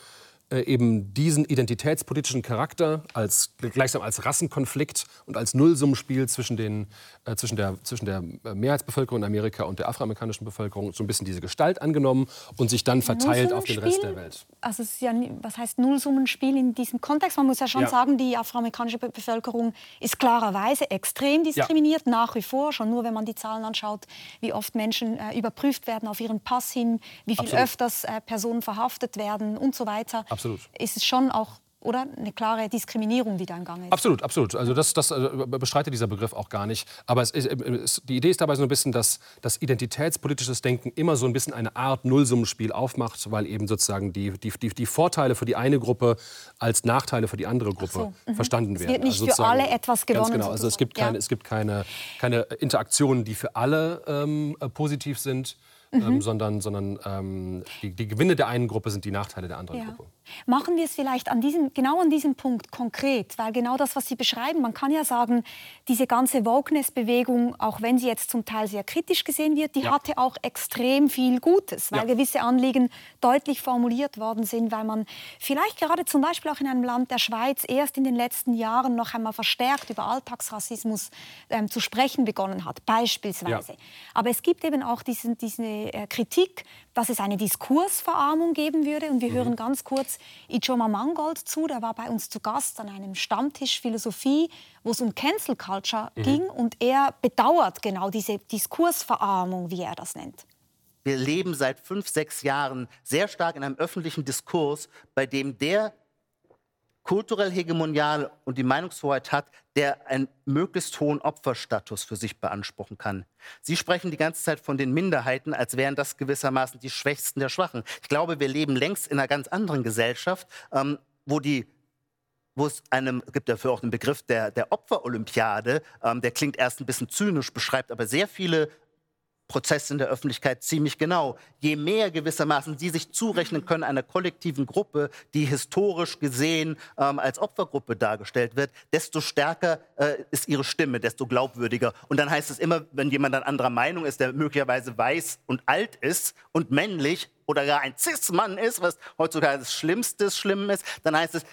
äh, eben diesen identitätspolitischen Charakter als, gleichsam als Rassenkonflikt und als Nullsummenspiel zwischen, den, äh, zwischen, der, zwischen der Mehrheitsbevölkerung in Amerika und der afroamerikanischen Bevölkerung so ein bisschen diese Gestalt angenommen und sich dann verteilt auf den Rest der Welt. Also es ist ja, was heißt Nullsummenspiel in diesem Kontext? Man muss ja schon ja. sagen, die afroamerikanische Bevölkerung ist klarerweise extrem diskriminiert, ja. nach wie vor. Schon nur, wenn man die Zahlen anschaut, wie oft Menschen äh, überprüft werden auf ihren Pass hin, wie viel Absolut. öfters äh, Personen verhaftet werden und so weiter. Absolut. Absolut. ist es schon auch oder eine klare Diskriminierung, die da im Gange ist. Absolut, absolut. Also das, das äh, bestreitet dieser Begriff auch gar nicht. Aber es ist, äh, es, die Idee ist dabei so ein bisschen, dass das identitätspolitisches Denken immer so ein bisschen eine Art Nullsummenspiel aufmacht, weil eben sozusagen die, die, die, Vorteile für die eine Gruppe als Nachteile für die andere Gruppe so, mhm. verstanden werden. Es wird nicht also für alle etwas gewonnen. Ganz genau. Also es gibt keine, ja. es gibt keine, keine Interaktionen, die für alle ähm, äh, positiv sind mhm. ähm, sondern, sondern ähm, die, die, Gewinne der einen Gruppe sind die Nachteile der anderen ja. Gruppe. Machen wir es vielleicht an diesem, genau an diesem Punkt konkret, weil genau das, was Sie beschreiben, man kann ja sagen, diese ganze Wokeness-Bewegung, auch wenn sie jetzt zum Teil sehr kritisch gesehen wird, die ja. hatte auch extrem viel Gutes, weil ja. gewisse Anliegen deutlich formuliert worden sind, weil man vielleicht gerade zum Beispiel auch in einem Land der Schweiz erst in den letzten Jahren noch einmal verstärkt über Alltagsrassismus ähm, zu sprechen begonnen hat, beispielsweise. Aber es gibt eben auch diesen, diese äh, Kritik, dass es eine Diskursverarmung geben würde. Und wir mhm. hören ganz kurz Ijoma Mangold zu, der war bei uns zu Gast an einem Stammtisch Philosophie, wo es um Cancel Culture mhm. ging. Und er bedauert genau diese Diskursverarmung, wie er das nennt. wir leben seit fünf, sechs Jahren sehr stark in einem öffentlichen Diskurs, bei dem der kulturell hegemonial und die Meinungshoheit hat, der einen möglichst hohen Opferstatus für sich beanspruchen kann. Sie sprechen die ganze Zeit von den Minderheiten, als wären das gewissermaßen die Schwächsten der Schwachen. Ich glaube, wir leben längst in einer ganz anderen Gesellschaft, ähm, wo die wo es einem, gibt dafür auch einen Begriff der, der Opferolympiade, ähm, der klingt erst ein bisschen zynisch, beschreibt aber sehr viele Prozess in der Öffentlichkeit ziemlich genau. Je mehr gewissermaßen sie sich zurechnen können einer kollektiven Gruppe, die historisch gesehen ähm, als Opfergruppe dargestellt wird, desto stärker äh, ist ihre Stimme, desto glaubwürdiger. Und dann heißt es immer, wenn jemand dann anderer Meinung ist, der möglicherweise weiß und alt ist und männlich oder gar ein Cis-Mann ist, was heutzutage das Schlimmste Schlimm ist, dann heißt es,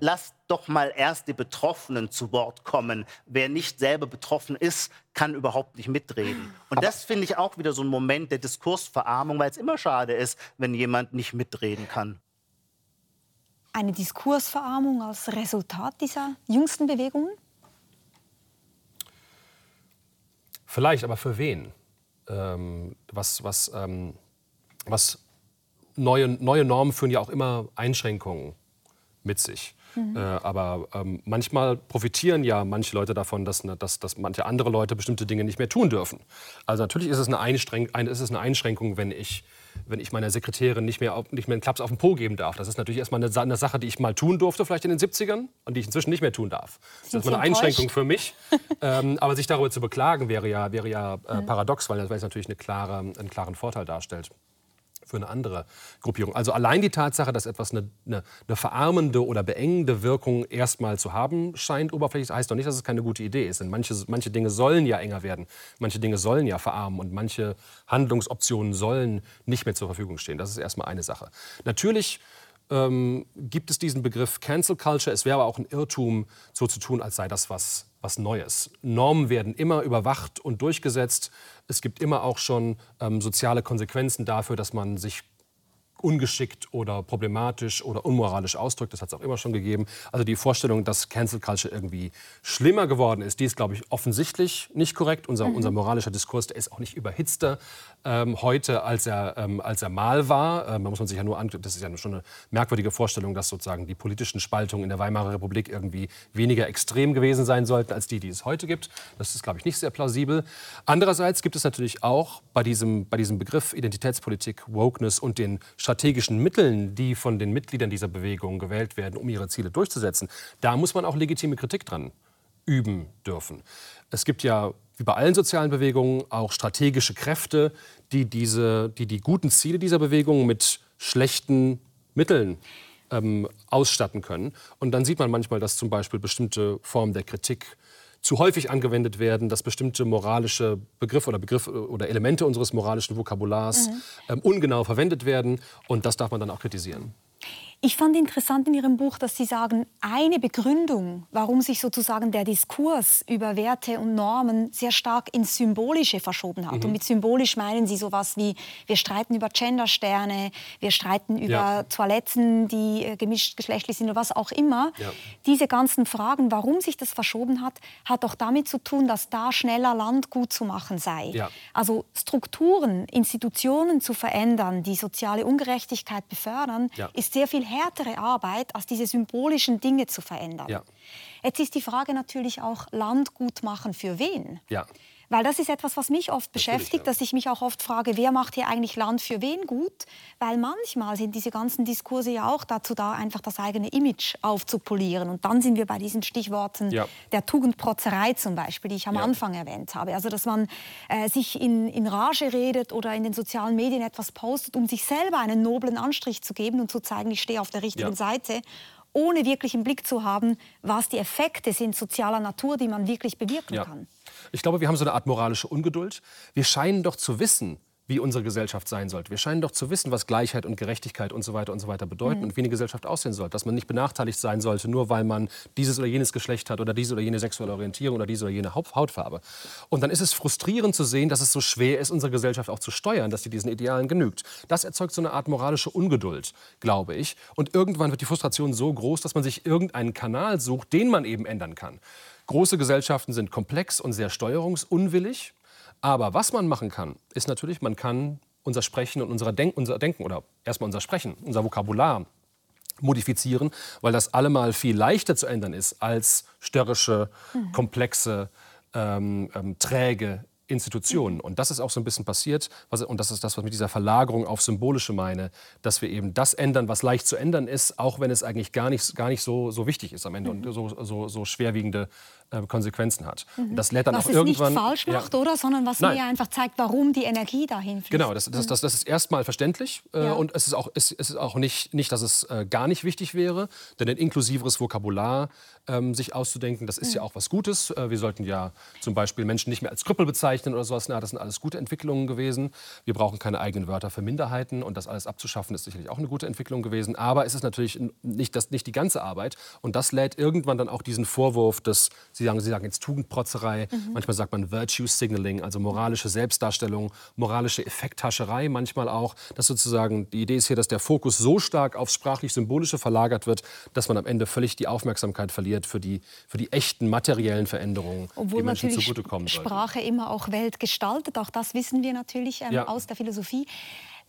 lasst doch mal erst die Betroffenen zu Wort kommen. Wer nicht selber betroffen ist, kann überhaupt nicht mitreden. Und Aber das finde ich auch wieder so ein Moment der Diskursverarmung, weil es immer schade ist, wenn jemand nicht mitreden kann. Eine Diskursverarmung als Resultat dieser jüngsten Bewegungen? Vielleicht, aber für wen? Ähm, was, was, ähm, was neue, neue Normen führen ja auch immer Einschränkungen mit sich. Mhm. Äh, aber ähm, manchmal profitieren ja manche Leute davon, dass, ne, dass, dass manche andere Leute bestimmte Dinge nicht mehr tun dürfen. Also natürlich ist es eine, Einschränk ein, ist es eine Einschränkung, wenn ich, wenn ich meiner Sekretärin nicht mehr, nicht mehr einen Klaps auf den Po geben darf. Das ist natürlich erstmal eine, eine Sache, die ich mal tun durfte, vielleicht in den 70ern, und die ich inzwischen nicht mehr tun darf. Das ist eine Einschränkung für mich. ähm, aber sich darüber zu beklagen, wäre ja, wäre ja äh, paradox, weil das natürlich eine klare, einen klaren Vorteil darstellt für eine andere Gruppierung. Also allein die Tatsache, dass etwas eine, eine, eine verarmende oder beengende Wirkung erstmal zu haben scheint, oberflächlich heißt doch nicht, dass es keine gute Idee ist. Denn manche, manche Dinge sollen ja enger werden, manche Dinge sollen ja verarmen und manche Handlungsoptionen sollen nicht mehr zur Verfügung stehen. Das ist erstmal eine Sache. Natürlich ähm, gibt es diesen Begriff Cancel Culture. Es wäre aber auch ein Irrtum, so zu tun, als sei das was, was Neues. Normen werden immer überwacht und durchgesetzt. Es gibt immer auch schon ähm, soziale Konsequenzen dafür, dass man sich ungeschickt oder problematisch oder unmoralisch ausdrückt. Das hat es auch immer schon gegeben. Also die Vorstellung, dass Cancel Culture irgendwie schlimmer geworden ist, die ist, glaube ich, offensichtlich nicht korrekt. Unser, mhm. unser moralischer Diskurs, der ist auch nicht überhitzter ähm, heute, als er, ähm, als er mal war. Ähm, da muss man sich ja nur an, das ist ja schon eine merkwürdige Vorstellung, dass sozusagen die politischen Spaltungen in der Weimarer Republik irgendwie weniger extrem gewesen sein sollten als die, die es heute gibt. Das ist, glaube ich, nicht sehr plausibel. Andererseits gibt es natürlich auch bei diesem, bei diesem Begriff Identitätspolitik, Wokeness und den strategischen Mitteln, die von den Mitgliedern dieser Bewegung gewählt werden, um ihre Ziele durchzusetzen, da muss man auch legitime Kritik dran üben dürfen. Es gibt ja wie bei allen sozialen Bewegungen auch strategische Kräfte, die, diese, die die guten Ziele dieser Bewegung mit schlechten Mitteln ähm, ausstatten können. Und dann sieht man manchmal, dass zum Beispiel bestimmte Formen der Kritik zu häufig angewendet werden, dass bestimmte moralische Begriffe oder Begriffe oder Elemente unseres moralischen Vokabulars mhm. ähm, ungenau verwendet werden. Und das darf man dann auch kritisieren. Ich fand interessant in Ihrem Buch, dass Sie sagen, eine Begründung, warum sich sozusagen der Diskurs über Werte und Normen sehr stark ins Symbolische verschoben hat. Mhm. Und mit symbolisch meinen Sie sowas wie, wir streiten über Gendersterne, wir streiten über ja. Toiletten, die äh, gemischt geschlechtlich sind oder was auch immer. Ja. Diese ganzen Fragen, warum sich das verschoben hat, hat auch damit zu tun, dass da schneller Land gut zu machen sei. Ja. Also Strukturen, Institutionen zu verändern, die soziale Ungerechtigkeit befördern, ist sehr viel härtere Arbeit, als diese symbolischen Dinge zu verändern. Ja. Jetzt ist die Frage natürlich auch, Land gut machen für wen? Ja. Weil das ist etwas, was mich oft beschäftigt, ja. dass ich mich auch oft frage, wer macht hier eigentlich Land für wen gut? Weil manchmal sind diese ganzen Diskurse ja auch dazu da, einfach das eigene Image aufzupolieren. Und dann sind wir bei diesen Stichworten ja. der Tugendprotzerei zum Beispiel, die ich am ja. Anfang erwähnt habe. Also dass man äh, sich in, in Rage redet oder in den sozialen Medien etwas postet, um sich selber einen noblen Anstrich zu geben und zu zeigen, ich stehe auf der richtigen Seite ohne wirklich im Blick zu haben, was die Effekte sind sozialer Natur, die man wirklich bewirken ja. kann. Ich glaube, wir haben so eine Art moralische Ungeduld. Wir scheinen doch zu wissen, wie unsere Gesellschaft sein sollte. Wir scheinen doch zu wissen, was Gleichheit und Gerechtigkeit und so weiter und so weiter bedeuten mhm. und wie eine Gesellschaft aussehen sollte. Dass man nicht benachteiligt sein sollte, nur weil man dieses oder jenes Geschlecht hat oder diese oder jene sexuelle Orientierung oder diese oder jene Hautfarbe. Und dann ist es frustrierend zu sehen, dass es so schwer ist, unsere Gesellschaft auch zu steuern, dass sie diesen Idealen genügt. Das erzeugt so eine Art moralische Ungeduld, glaube ich. Und irgendwann wird die Frustration so groß, dass man sich irgendeinen Kanal sucht, den man eben ändern kann. Große Gesellschaften sind komplex und sehr steuerungsunwillig. Aber was man machen kann, ist natürlich, man kann unser Sprechen und unser, Denk unser Denken oder erstmal unser Sprechen, unser Vokabular modifizieren, weil das allemal viel leichter zu ändern ist als störrische, mhm. komplexe, ähm, ähm, träge Institutionen. Und das ist auch so ein bisschen passiert. Was, und das ist das, was ich mit dieser Verlagerung auf Symbolische meine, dass wir eben das ändern, was leicht zu ändern ist, auch wenn es eigentlich gar nicht, gar nicht so, so wichtig ist am Ende mhm. und so, so, so schwerwiegende äh, Konsequenzen hat. Mhm. das lädt dann was auch irgendwann. Was nicht falsch macht, ja. oder? Sondern was Nein. mir einfach zeigt, warum die Energie dahin fließt. Genau, das, das, das, das ist erstmal verständlich. Äh, ja. Und es ist auch, es, es ist auch nicht, nicht, dass es äh, gar nicht wichtig wäre. Denn ein inklusiveres Vokabular ähm, sich auszudenken, das ist mhm. ja auch was Gutes. Äh, wir sollten ja zum Beispiel Menschen nicht mehr als Krüppel bezeichnen oder sowas. Na, das sind alles gute Entwicklungen gewesen. Wir brauchen keine eigenen Wörter für Minderheiten. Und das alles abzuschaffen, ist sicherlich auch eine gute Entwicklung gewesen. Aber es ist natürlich nicht, das, nicht die ganze Arbeit. Und das lädt irgendwann dann auch diesen Vorwurf des, Sie sagen, Sie sagen jetzt Tugend Tugendprotzerei, mhm. manchmal sagt man Virtue Signaling, also moralische Selbstdarstellung, moralische Effekthascherei manchmal auch. Dass sozusagen die Idee ist hier, dass der Fokus so stark aufs sprachlich-symbolische verlagert wird, dass man am Ende völlig die Aufmerksamkeit verliert für die, für die echten materiellen Veränderungen, Obwohl die Menschen zugutekommen Sprache sollten. immer auch Welt gestaltet, auch das wissen wir natürlich ähm, ja. aus der Philosophie.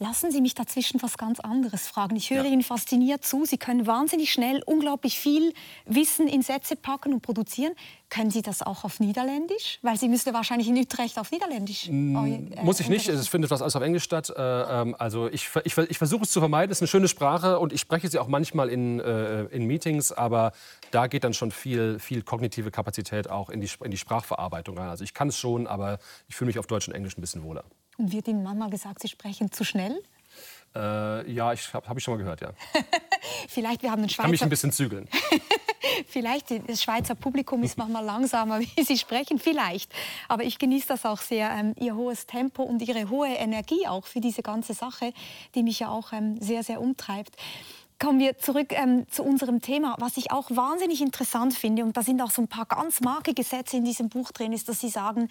Lassen Sie mich dazwischen was ganz anderes fragen. Ich höre ja. Ihnen fasziniert zu. Sie können wahnsinnig schnell unglaublich viel Wissen in Sätze packen und produzieren. Können Sie das auch auf Niederländisch? Weil Sie müsste wahrscheinlich in Utrecht auf Niederländisch. Äh, muss ich nicht. Es findet was alles auf Englisch statt. Äh, ähm, also ich, ich, ich versuche es zu vermeiden. Es ist eine schöne Sprache und ich spreche sie auch manchmal in, äh, in Meetings. Aber da geht dann schon viel, viel kognitive Kapazität auch in die, in die Sprachverarbeitung rein. Also ich kann es schon, aber ich fühle mich auf Deutsch und Englisch ein bisschen wohler. Wird Ihnen manchmal gesagt, Sie sprechen zu schnell? Äh, ja, ich habe hab ich schon mal gehört, ja. Vielleicht, wir haben einen Schweizer... Ich kann mich ein bisschen zügeln. Vielleicht, das Schweizer Publikum ist manchmal langsamer, wie Sie sprechen, vielleicht. Aber ich genieße das auch sehr, ähm, Ihr hohes Tempo und Ihre hohe Energie auch für diese ganze Sache, die mich ja auch ähm, sehr, sehr umtreibt. Kommen wir zurück ähm, zu unserem Thema. Was ich auch wahnsinnig interessant finde, und da sind auch so ein paar ganz markige Sätze in diesem Buch drin, ist, dass Sie sagen,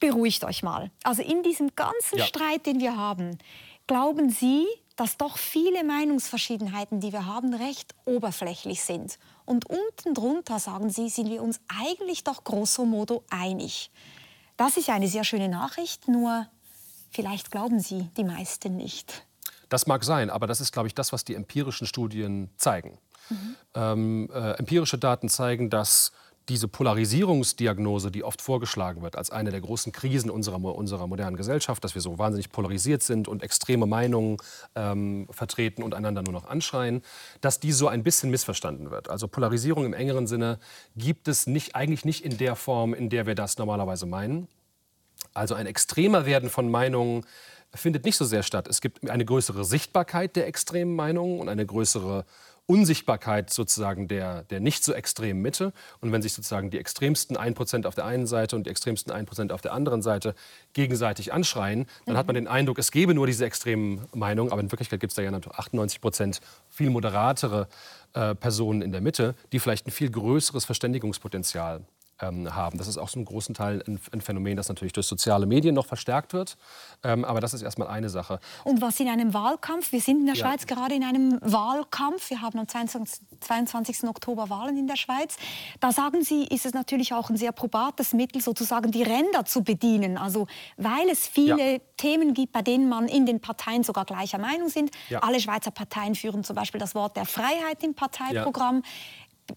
beruhigt euch mal. Also in diesem ganzen ja. Streit, den wir haben, glauben Sie, dass doch viele Meinungsverschiedenheiten, die wir haben, recht oberflächlich sind. Und unten drunter, sagen Sie, sind wir uns eigentlich doch grosso modo einig. Das ist eine sehr schöne Nachricht, nur vielleicht glauben Sie die meisten nicht. Das mag sein, aber das ist, glaube ich, das, was die empirischen Studien zeigen. Mhm. Ähm, äh, empirische Daten zeigen, dass diese Polarisierungsdiagnose, die oft vorgeschlagen wird als eine der großen Krisen unserer, unserer modernen Gesellschaft, dass wir so wahnsinnig polarisiert sind und extreme Meinungen ähm, vertreten und einander nur noch anschreien, dass die so ein bisschen missverstanden wird. Also Polarisierung im engeren Sinne gibt es nicht, eigentlich nicht in der Form, in der wir das normalerweise meinen. Also ein extremer Werden von Meinungen findet nicht so sehr statt. Es gibt eine größere Sichtbarkeit der extremen Meinungen und eine größere Unsichtbarkeit sozusagen der, der nicht so extremen Mitte. Und wenn sich sozusagen die extremsten 1% auf der einen Seite und die extremsten 1% auf der anderen Seite gegenseitig anschreien, dann mhm. hat man den Eindruck, es gäbe nur diese extremen Meinungen. Aber in Wirklichkeit gibt es da ja 98% viel moderatere äh, Personen in der Mitte, die vielleicht ein viel größeres Verständigungspotenzial ähm, haben. Das ist auch zum großen Teil ein, ein, Phänomen, das natürlich durch soziale Medien noch verstärkt wird. Ähm, aber das ist erstmal eine Sache. Und was in einem Wahlkampf, wir sind in der ja. Schweiz gerade in einem Wahlkampf, wir haben am 22, 22. Oktober Wahlen in der Schweiz, da sagen Sie, ist es natürlich auch ein sehr probates Mittel, sozusagen die Ränder zu bedienen. Also weil es viele ja. Themen gibt, bei denen man in den Parteien sogar gleicher Meinung sind. Ja. Alle Schweizer Parteien führen zum Beispiel das Wort der Freiheit im Parteiprogramm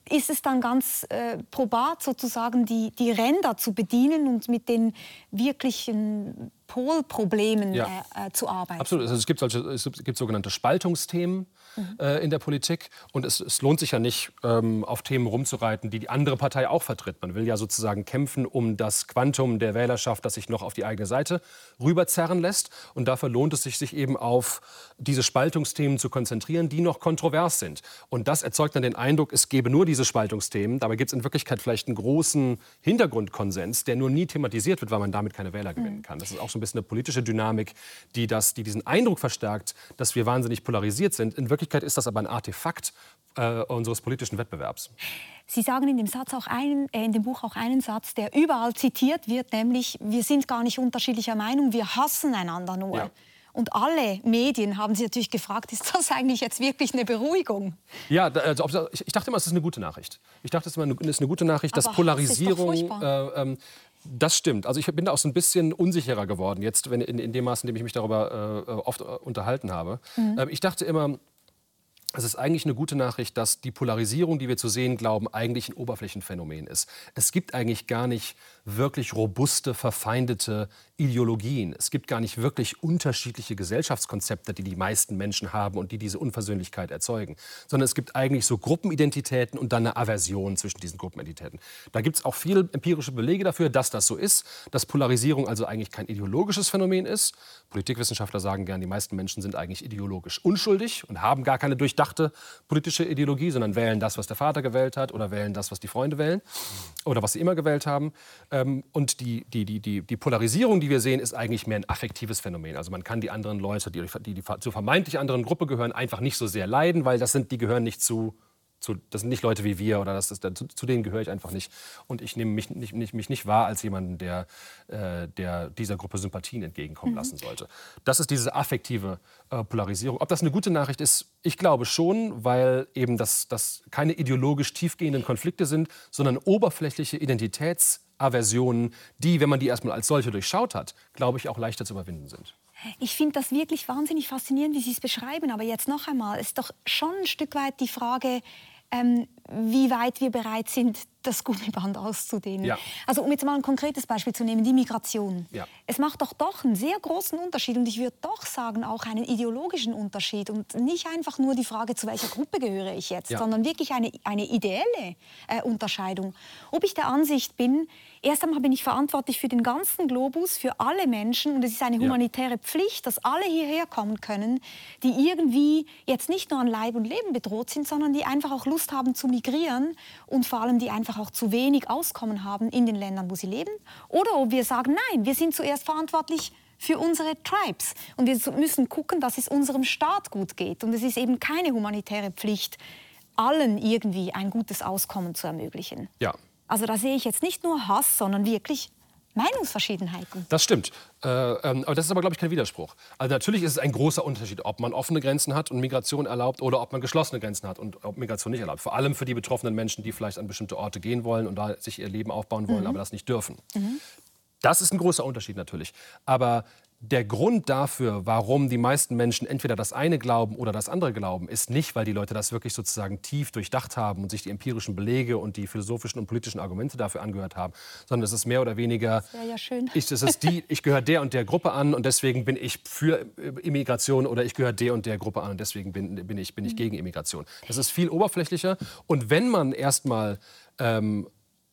ist es dann ganz äh, probat, sozusagen die, die Ränder zu bedienen und mit den wirklichen Polproblemen ja. äh, äh, zu arbeiten. Absolut. Also es, gibt solche, es gibt sogenannte Spaltungsthemen mhm. äh, in der Politik. Und es, es lohnt sich ja nicht, ähm, auf Themen rumzureiten, die die andere Partei auch vertritt. Man will ja sozusagen kämpfen um das Quantum der Wählerschaft, das sich noch auf die eigene Seite rüberzerren lässt. Und dafür lohnt es sich, sich eben auf diese Spaltungsthemen zu konzentrieren, die noch kontrovers sind. Und das erzeugt dann den Eindruck, es gäbe nur diese Spaltungsthemen. Dabei gibt es in Wirklichkeit vielleicht einen großen Hintergrundkonsens, der nur nie thematisiert wird, weil man damit keine Wähler gewinnen mhm. kann. Das ist auch so bisschen eine politische Dynamik, die, das, die diesen Eindruck verstärkt, dass wir wahnsinnig polarisiert sind. In Wirklichkeit ist das aber ein Artefakt äh, unseres politischen Wettbewerbs. Sie sagen in dem, Satz auch einen, äh, in dem Buch auch einen Satz, der überall zitiert wird, nämlich, wir sind gar nicht unterschiedlicher Meinung, wir hassen einander nur. Ja. Und alle Medien haben sich natürlich gefragt, ist das eigentlich jetzt wirklich eine Beruhigung? Ja, also, ich dachte immer, es ist eine gute Nachricht. Ich dachte, es ist eine gute Nachricht, Aber dass Polarisierung äh, ähm, Das stimmt. Also ich bin da auch so ein bisschen unsicherer geworden, jetzt wenn, in, in dem Maß, in dem ich mich darüber äh, oft äh, unterhalten habe. Mhm. Ähm, ich dachte immer, es ist eigentlich eine gute Nachricht, dass die Polarisierung, die wir zu sehen glauben, eigentlich ein Oberflächenphänomen ist. Es gibt eigentlich gar nicht wirklich robuste, verfeindete Ideologien. Es gibt gar nicht wirklich unterschiedliche Gesellschaftskonzepte, die die meisten Menschen haben und die diese Unversöhnlichkeit erzeugen. Sondern es gibt eigentlich so Gruppenidentitäten und dann eine Aversion zwischen diesen Gruppenidentitäten. Da gibt es auch viele empirische Belege dafür, dass das so ist, dass Polarisierung also eigentlich kein ideologisches Phänomen ist. Politikwissenschaftler sagen gern, die meisten Menschen sind eigentlich ideologisch unschuldig und haben gar keine durchdachte politische Ideologie, sondern wählen das, was der Vater gewählt hat oder wählen das, was die Freunde wählen oder was sie immer gewählt haben. Ähm, und die, die, die, die, die Polarisierung, die wir sehen, ist eigentlich mehr ein affektives Phänomen. Also man kann die anderen Leute, die, die, die zur vermeintlich anderen Gruppe gehören, einfach nicht so sehr leiden, weil das sind, die gehören nicht zu zu, das sind nicht Leute wie wir oder das ist, zu, zu denen gehöre ich einfach nicht. Und ich nehme mich nicht, nicht, mich nicht wahr als jemanden, der, äh, der dieser Gruppe Sympathien entgegenkommen mhm. lassen sollte. Das ist diese affektive äh, Polarisierung. Ob das eine gute Nachricht ist, ich glaube schon, weil eben das, das keine ideologisch tiefgehenden Konflikte sind, sondern oberflächliche Identitätsaversionen, die, wenn man die erstmal als solche durchschaut hat, glaube ich, auch leichter zu überwinden sind. Ich finde das wirklich wahnsinnig faszinierend, wie Sie es beschreiben. Aber jetzt noch einmal, ist doch schon ein Stück weit die Frage, ähm, wie weit wir bereit sind, das Gummiband auszudehnen. Ja. Also um jetzt mal ein konkretes Beispiel zu nehmen, die Migration. Ja. Es macht doch doch einen sehr großen Unterschied und ich würde doch sagen auch einen ideologischen Unterschied und nicht einfach nur die Frage, zu welcher Gruppe gehöre ich jetzt, ja. sondern wirklich eine, eine ideelle äh, Unterscheidung. Ob ich der Ansicht bin, erst einmal bin ich verantwortlich für den ganzen Globus, für alle Menschen und es ist eine humanitäre Pflicht, dass alle hierher kommen können, die irgendwie jetzt nicht nur an Leib und Leben bedroht sind, sondern die einfach auch Lust haben zu migrieren und vor allem die einfach auch zu wenig Auskommen haben in den Ländern, wo sie leben. Oder ob wir sagen, nein, wir sind zuerst verantwortlich für unsere Tribes. Und wir müssen gucken, dass es unserem Staat gut geht. Und es ist eben keine humanitäre Pflicht, allen irgendwie ein gutes Auskommen zu ermöglichen. Ja. Also da sehe ich jetzt nicht nur Hass, sondern wirklich Meinungsverschiedenheiten. Das stimmt. Äh, ähm, aber das ist aber, glaube ich, kein Widerspruch. Also natürlich ist es ein großer Unterschied, ob man offene Grenzen hat und Migration erlaubt oder ob man geschlossene Grenzen hat und ob Migration nicht erlaubt. Vor allem für die betroffenen Menschen, die vielleicht an bestimmte Orte gehen wollen und da sich ihr Leben aufbauen wollen, mhm. aber das nicht dürfen. Mhm. Das ist ein großer Unterschied natürlich. Aber der Grund dafür, warum die meisten Menschen entweder das eine glauben oder das andere glauben, ist nicht, weil die Leute das wirklich sozusagen tief durchdacht haben und sich die empirischen Belege und die philosophischen und politischen Argumente dafür angehört haben, sondern es ist mehr oder weniger, ja schön. Ich, es ist die, ich gehöre der und der Gruppe an und deswegen bin ich für Immigration oder ich gehöre der und der Gruppe an und deswegen bin, bin ich, bin ich gegen Immigration. Das ist viel oberflächlicher und wenn man erstmal ähm,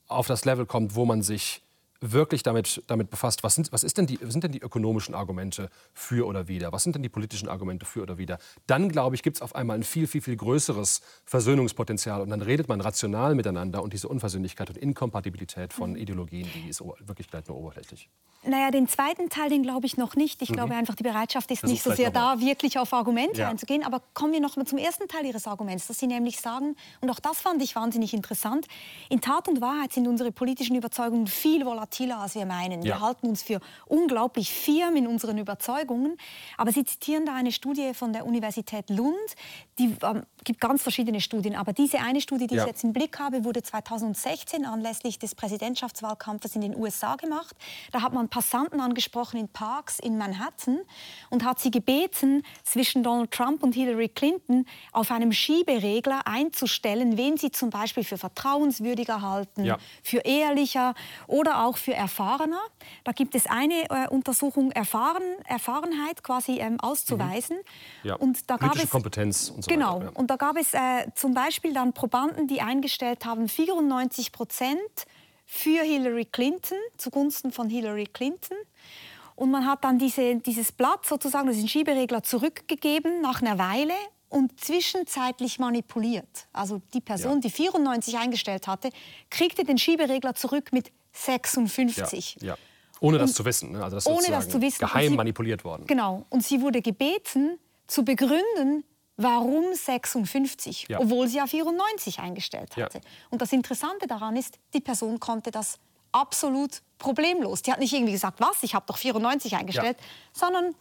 auf das Level kommt, wo man sich wirklich damit, damit befasst, was, sind, was ist denn die, sind denn die ökonomischen Argumente für oder wider, was sind denn die politischen Argumente für oder wider, dann glaube ich, gibt es auf einmal ein viel, viel, viel größeres Versöhnungspotenzial und dann redet man rational miteinander und diese Unversöhnlichkeit und Inkompatibilität von mhm. Ideologien, die ist wirklich gleich nur oberflächlich. Naja, den zweiten Teil, den glaube ich noch nicht. Ich mhm. glaube einfach, die Bereitschaft ist Versuch nicht so sehr da, wirklich auf Argumente ja. einzugehen. Aber kommen wir noch mal zum ersten Teil Ihres Arguments, dass Sie nämlich sagen, und auch das fand ich wahnsinnig interessant, in Tat und Wahrheit sind unsere politischen Überzeugungen viel volatiler, als wir meinen. Ja. Wir halten uns für unglaublich firm in unseren Überzeugungen. Aber Sie zitieren da eine Studie von der Universität Lund, die ähm, gibt ganz verschiedene Studien, aber diese eine Studie, die ja. ich jetzt im Blick habe, wurde 2016 anlässlich des Präsidentschaftswahlkampfes in den USA gemacht. Da hat man Passanten angesprochen in Parks in Manhattan und hat sie gebeten, zwischen Donald Trump und Hillary Clinton auf einem Schieberegler einzustellen, wen sie zum Beispiel für vertrauenswürdiger halten, ja. für ehrlicher oder auch für erfahrener. Da gibt es eine äh, Untersuchung, Erfahren, Erfahrenheit quasi ähm, auszuweisen. Mhm. Ja. Und da gab Politische es, Kompetenz und so genau, weiter. Ja. Und da gab es äh, zum Beispiel dann Probanden, die eingestellt haben, 94 Prozent für Hillary Clinton, zugunsten von Hillary Clinton. Und man hat dann diese, dieses Blatt sozusagen, diesen Schieberegler zurückgegeben nach einer Weile und zwischenzeitlich manipuliert. Also die Person, ja. die 94 eingestellt hatte, kriegte den Schieberegler zurück mit 56. Ja, ja. Ohne das zu wissen. Ne? Also das ohne das zu wissen. Geheim sie, manipuliert worden. Genau. Und sie wurde gebeten, zu begründen, warum 56, ja. obwohl sie ja 94 eingestellt hatte. Ja. Und das Interessante daran ist, die Person konnte das absolut problemlos. Die hat nicht irgendwie gesagt, was, ich habe doch 94 eingestellt, sondern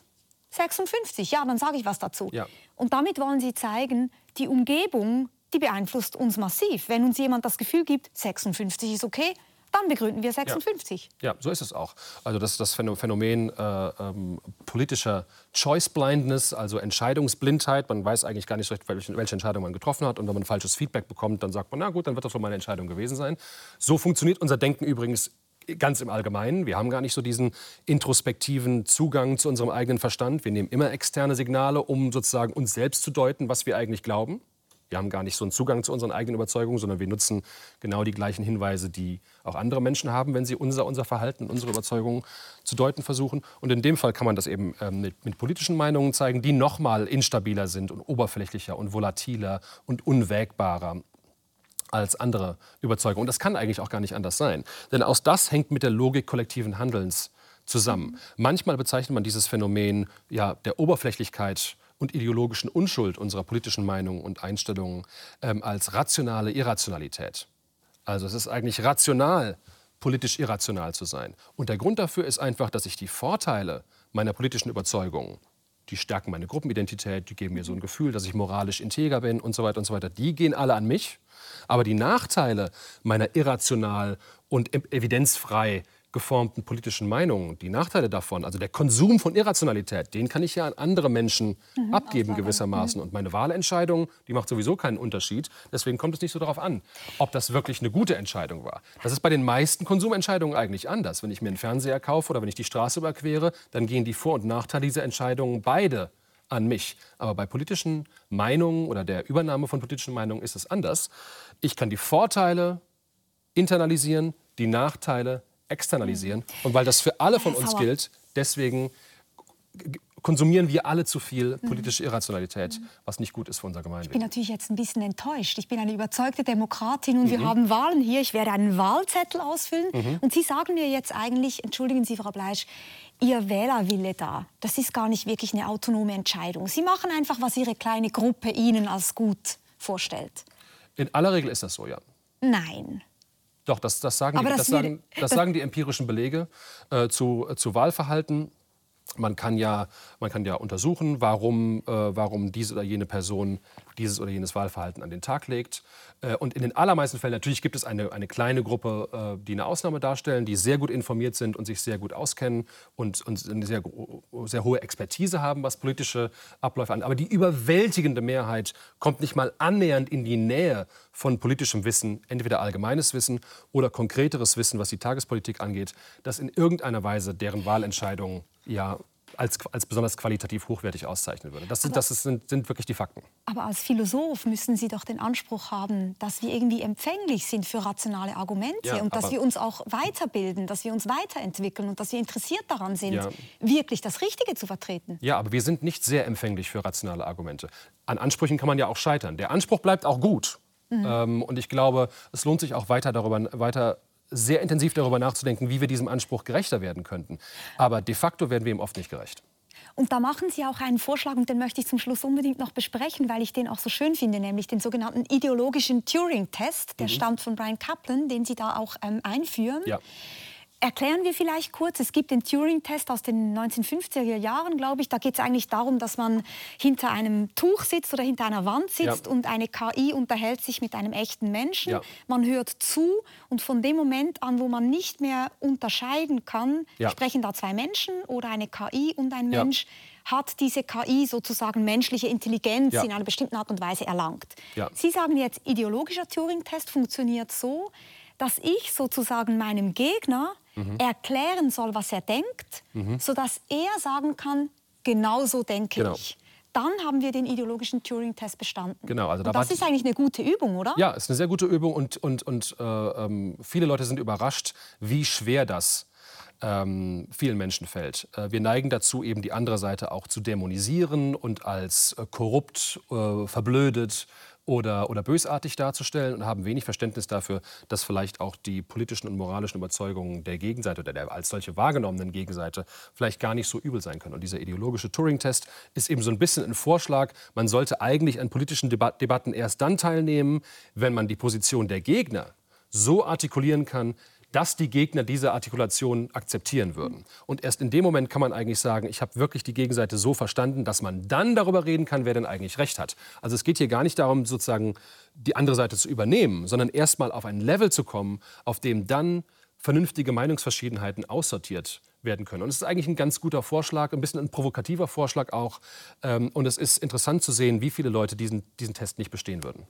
56, ja, dann sage ich was dazu. Und damit wollen sie zeigen, die Umgebung, die beeinflusst uns massiv. Wenn uns jemand das Gefühl gibt, 56 ist okay, dann begründen wir 56. Ja, ja so ist es auch. Also das, das Phänomen äh, ähm, politischer Choice Blindness, also Entscheidungsblindheit. Man weiß eigentlich gar nicht, welche, welche Entscheidung man getroffen hat. Und wenn man falsches Feedback bekommt, dann sagt man, na gut, dann wird das wohl meine Entscheidung gewesen sein. So funktioniert unser Denken übrigens ganz im Allgemeinen. Wir haben gar nicht so diesen introspektiven Zugang zu unserem eigenen Verstand. Wir nehmen immer externe Signale, um sozusagen uns selbst zu deuten, was wir eigentlich glauben. Wir haben gar nicht so einen Zugang zu unseren eigenen Überzeugungen, sondern wir nutzen genau die gleichen Hinweise, die auch andere Menschen haben, wenn sie unser, unser Verhalten, unsere Überzeugungen zu deuten versuchen. Und in dem Fall kann man das eben ähm, mit, mit, politischen Meinungen zeigen, die noch mal instabiler sind und oberflächlicher und volatiler und unwägbarer als andere Überzeugungen. Und das kann eigentlich auch gar nicht anders sein. Denn auch das hängt mit der Logik kollektiven Handelns zusammen. Manchmal bezeichnet man dieses Phänomen ja, der Oberflächlichkeit und ideologischen Unschuld unserer politischen Meinungen und Einstellungen ähm, als rationale Irrationalität. Also es ist eigentlich rational, politisch irrational zu sein. Und der Grund dafür ist einfach, dass ich die Vorteile meiner politischen Überzeugungen, die stärken meine Gruppenidentität, die geben mir so ein Gefühl, dass ich moralisch integer bin und so weiter und so weiter, die gehen alle an mich. Aber die Nachteile meiner irrational und evidenzfrei geformten politischen Meinungen, die Nachteile davon, also der Konsum von Irrationalität, den kann ich ja an andere Menschen mhm, abgeben gewissermaßen. Mhm. Und meine Wahlentscheidung, die macht sowieso keinen Unterschied. Deswegen kommt es nicht so darauf an, ob das wirklich eine gute Entscheidung war. Das ist bei den meisten Konsumentscheidungen eigentlich anders. Wenn ich mir einen Fernseher kaufe oder wenn ich die Straße überquere, dann gehen die Vor- und Nachteile dieser Entscheidungen beide an mich. Aber bei politischen Meinungen oder der Übernahme von politischen Meinungen ist es anders. Ich kann die Vorteile internalisieren, die Nachteile externalisieren. Und weil das für alle von uns gilt, deswegen konsumieren wir alle zu viel politische Irrationalität, was nicht gut ist für unser Gemeinwesen. Ich bin natürlich jetzt ein bisschen enttäuscht. Ich bin eine überzeugte Demokratin und mhm. wir haben Wahlen hier. Ich werde einen Wahlzettel ausfüllen. Mhm. Und Sie sagen mir jetzt eigentlich, entschuldigen Sie, Frau Bleisch, Ihr Wählerwille da, das ist gar nicht wirklich eine autonome Entscheidung. Sie machen einfach, was Ihre kleine Gruppe Ihnen als gut vorstellt. In aller Regel ist das so, ja. Nein. Doch, das, das, sagen, die, das, sagen, das sagen, die, empirischen Belege äh, zu, zu Wahlverhalten. Man kann ja, man kann ja untersuchen, warum, äh, warum diese oder jene Person dieses oder jenes Wahlverhalten an den Tag legt. Äh, und in den allermeisten Fällen, natürlich gibt es eine, eine kleine Gruppe, äh, die eine Ausnahme darstellen, die sehr gut informiert sind und sich sehr gut auskennen und, und eine sehr, sehr hohe Expertise haben, was politische Abläufe angeht. Aber die überwältigende Mehrheit kommt nicht mal annähernd in die Nähe von politischem Wissen, entweder allgemeines Wissen oder konkreteres Wissen, was die Tagespolitik angeht, das in irgendeiner Weise deren Wahlentscheidungen ja als, als besonders qualitativ hochwertig auszeichnen würde. Das, sind, das sind, sind wirklich die Fakten. Aber als Philosoph müssen Sie doch den Anspruch haben, dass wir irgendwie empfänglich sind für rationale Argumente ja, und dass wir uns auch weiterbilden, dass wir uns weiterentwickeln und dass wir interessiert daran sind, ja. wirklich das Richtige zu vertreten. Ja, aber wir sind nicht sehr empfänglich für rationale Argumente. An Ansprüchen kann man ja auch scheitern. Der Anspruch bleibt auch gut. Mhm. Ähm, und ich glaube, es lohnt sich auch weiter darüber weiter sehr intensiv darüber nachzudenken, wie wir diesem Anspruch gerechter werden könnten. Aber de facto werden wir ihm oft nicht gerecht. Und da machen Sie auch einen Vorschlag, und den möchte ich zum Schluss unbedingt noch besprechen, weil ich den auch so schön finde, nämlich den sogenannten ideologischen Turing-Test. Der mhm. stammt von Brian Kaplan, den Sie da auch ähm, einführen. Ja. Erklären wir vielleicht kurz, es gibt den Turing-Test aus den 1950er Jahren, glaube ich. Da geht es eigentlich darum, dass man hinter einem Tuch sitzt oder hinter einer Wand sitzt ja. und eine KI unterhält sich mit einem echten Menschen. Ja. Man hört zu und von dem Moment an, wo man nicht mehr unterscheiden kann, ja. sprechen da zwei Menschen oder eine KI und ein Mensch, hat diese KI sozusagen menschliche Intelligenz in einer bestimmten Art und Weise erlangt. Sie sagen jetzt, ideologischer Turing-Test funktioniert so, dass ich sozusagen meinem Gegner mhm. erklären soll, was er denkt, mhm. sodass er sagen kann, genau so denke genau. ich dann haben wir den ideologischen Turing-Test bestanden. Genau, also da das ist eigentlich eine gute Übung, oder? Ja, es ist eine sehr gute Übung und, und, und äh, ähm, viele Leute sind überrascht, wie schwer das ähm, vielen Menschen fällt. Äh, wir neigen dazu, eben die andere Seite auch zu dämonisieren und als äh, korrupt, äh, verblödet oder, oder bösartig darzustellen und haben wenig Verständnis dafür, dass vielleicht auch die politischen und moralischen Überzeugungen der Gegenseite oder der als solche wahrgenommenen Gegenseite vielleicht gar nicht so übel sein können. Und dieser ideologische Turing-Test ist eben so ein bisschen ein Vorschlag, man sollte eigentlich an politischen Debat Debatten erst dann teilnehmen, wenn man die Position der Gegner so artikulieren kann, dass die Gegner diese Artikulation akzeptieren würden. Und erst in dem Moment kann man eigentlich sagen, ich habe wirklich die Gegenseite so verstanden, dass man dann darüber reden kann, wer denn eigentlich recht hat. Also es geht hier gar nicht darum, sozusagen die andere Seite zu übernehmen, sondern erst mal auf ein Level zu kommen, auf dem dann vernünftige Meinungsverschiedenheiten aussortiert werden können. Und es ist eigentlich ein ganz guter Vorschlag, ein bisschen ein provokativer Vorschlag auch. Ähm, und es ist interessant zu sehen, wie viele Leute diesen, diesen Test nicht bestehen würden.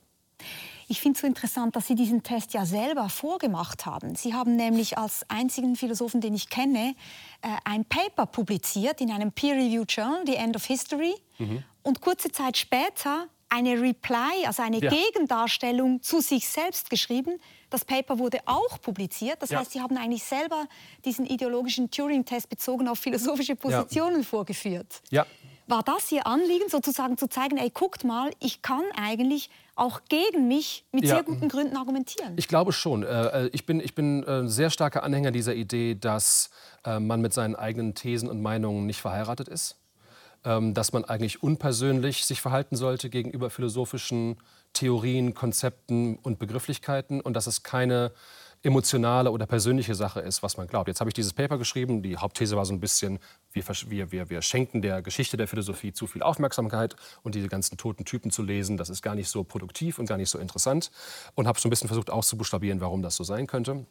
Ich finde es so interessant, dass Sie diesen Test ja selber vorgemacht haben. Sie haben nämlich als einzigen Philosophen, den ich kenne, äh, ein Paper publiziert in einem Peer-Reviewed Journal, The End of History. Mhm. Und kurze Zeit später eine Reply, also eine ja. Gegendarstellung zu sich selbst geschrieben. Das Paper wurde auch publiziert. Das ja. heißt, Sie haben eigentlich selber diesen ideologischen Turing-Test bezogen auf philosophische Positionen ja. vorgeführt. Ja. War das Ihr Anliegen, sozusagen zu zeigen, ey, guckt mal, ich kann eigentlich auch gegen mich mit ja. sehr guten Gründen argumentieren? Ich glaube schon. Äh, äh, ich bin, ich bin ein äh, sehr starker Anhänger dieser Idee, dass man mit seinen eigenen Thesen und Meinungen nicht verheiratet ist. Ähm, dass man eigentlich unpersönlich sich verhalten sollte gegenüber philosophischen Theorien, Konzepten und Begrifflichkeiten und dass es keine emotionale oder persönliche Sache ist, was man glaubt. Jetzt habe ich dieses Paper geschrieben. Die Hauptthese war so ein bisschen, wir, wir, wir schenken der Geschichte der Philosophie zu viel Aufmerksamkeit und diese ganzen toten Typen zu lesen, das ist gar nicht so produktiv und gar nicht so interessant. Und habe so ein bisschen versucht auszubuchstabieren, warum das so sein könnte.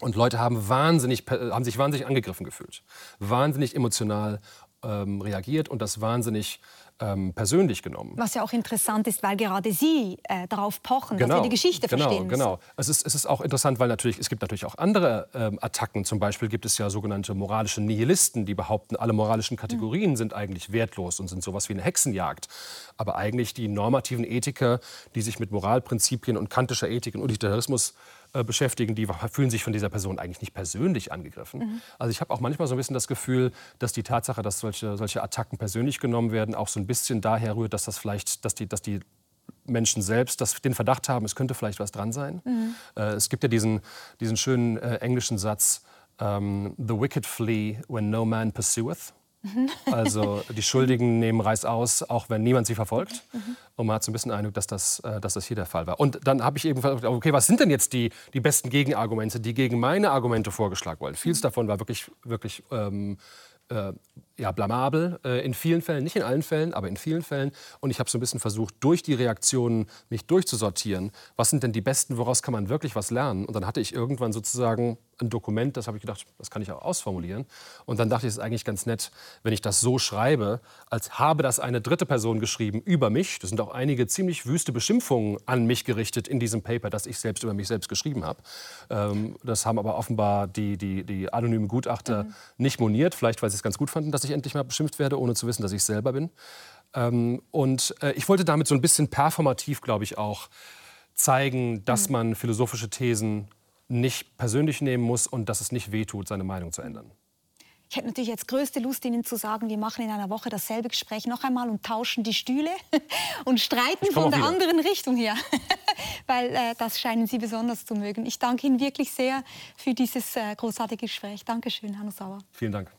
Und Leute haben, wahnsinnig, haben sich wahnsinnig angegriffen gefühlt, wahnsinnig emotional ähm, reagiert und das wahnsinnig ähm, persönlich genommen. Was ja auch interessant ist, weil gerade Sie äh, darauf pochen, genau, dass Sie die Geschichte genau, verstehen müssen. Genau, es ist, es ist auch interessant, weil natürlich, es gibt natürlich auch andere ähm, Attacken. Zum Beispiel gibt es ja sogenannte moralische Nihilisten, die behaupten, alle moralischen Kategorien mhm. sind eigentlich wertlos und sind sowas wie eine Hexenjagd. Aber eigentlich die normativen Ethiker, die sich mit Moralprinzipien und kantischer Ethik und Utilitarismus beschäftigen, die fühlen sich von dieser Person eigentlich nicht persönlich angegriffen. Mhm. Also ich habe auch manchmal so ein bisschen das Gefühl, dass die Tatsache, dass solche, solche Attacken persönlich genommen werden, auch so ein bisschen daher rührt, dass das vielleicht, dass die, dass die Menschen selbst das, den Verdacht haben, es könnte vielleicht was dran sein. Mhm. Äh, es gibt ja diesen, diesen schönen äh, englischen Satz, um, ähm, The wicked flee when no man pursueth. Also die Schuldigen nehmen Reis aus, auch wenn niemand sie verfolgt. Und man hat so ein bisschen den Eindruck, dass das, äh, dass das hier der Fall war. Und dann habe ich eben gefragt, okay, was sind denn jetzt die, die besten Gegenargumente, die gegen meine Argumente vorgeschlagen wurden? Vieles davon war wirklich, wirklich ähm, äh, ja, blamabel äh, in vielen Fällen, nicht in allen Fällen, aber in vielen Fällen. Und ich habe so ein bisschen versucht, durch die Reaktionen mich durchzusortieren. Was sind denn die besten, woraus kann man wirklich was lernen? Und dann hatte ich irgendwann sozusagen ein Dokument, das habe ich gedacht, das kann ich auch ausformulieren. Und dann dachte ich, es ist eigentlich ganz nett, wenn ich das so schreibe, als habe das eine dritte Person geschrieben über mich. Das sind auch einige ziemlich wüste Beschimpfungen an mich gerichtet in diesem Paper, das ich selbst über mich selbst geschrieben habe. Ähm, das haben aber offenbar die, die, die anonymen Gutachter mhm. nicht moniert, vielleicht weil sie es ganz gut fanden, dass dass ich endlich mal beschimpft werde, ohne zu wissen, dass ich es selber bin. Ähm, und äh, ich wollte damit so ein bisschen performativ, glaube ich, auch zeigen, dass mhm. man philosophische Thesen nicht persönlich nehmen muss und dass es nicht wehtut, seine Meinung zu ändern. Ich hätte natürlich jetzt größte Lust, Ihnen zu sagen, wir machen in einer Woche dasselbe Gespräch noch einmal und tauschen die Stühle und streiten von der wieder. anderen Richtung her. Weil äh, das scheinen Sie besonders zu mögen. Ich danke Ihnen wirklich sehr für dieses äh, großartige Gespräch. Dankeschön, Hanno Sauer. Vielen Dank.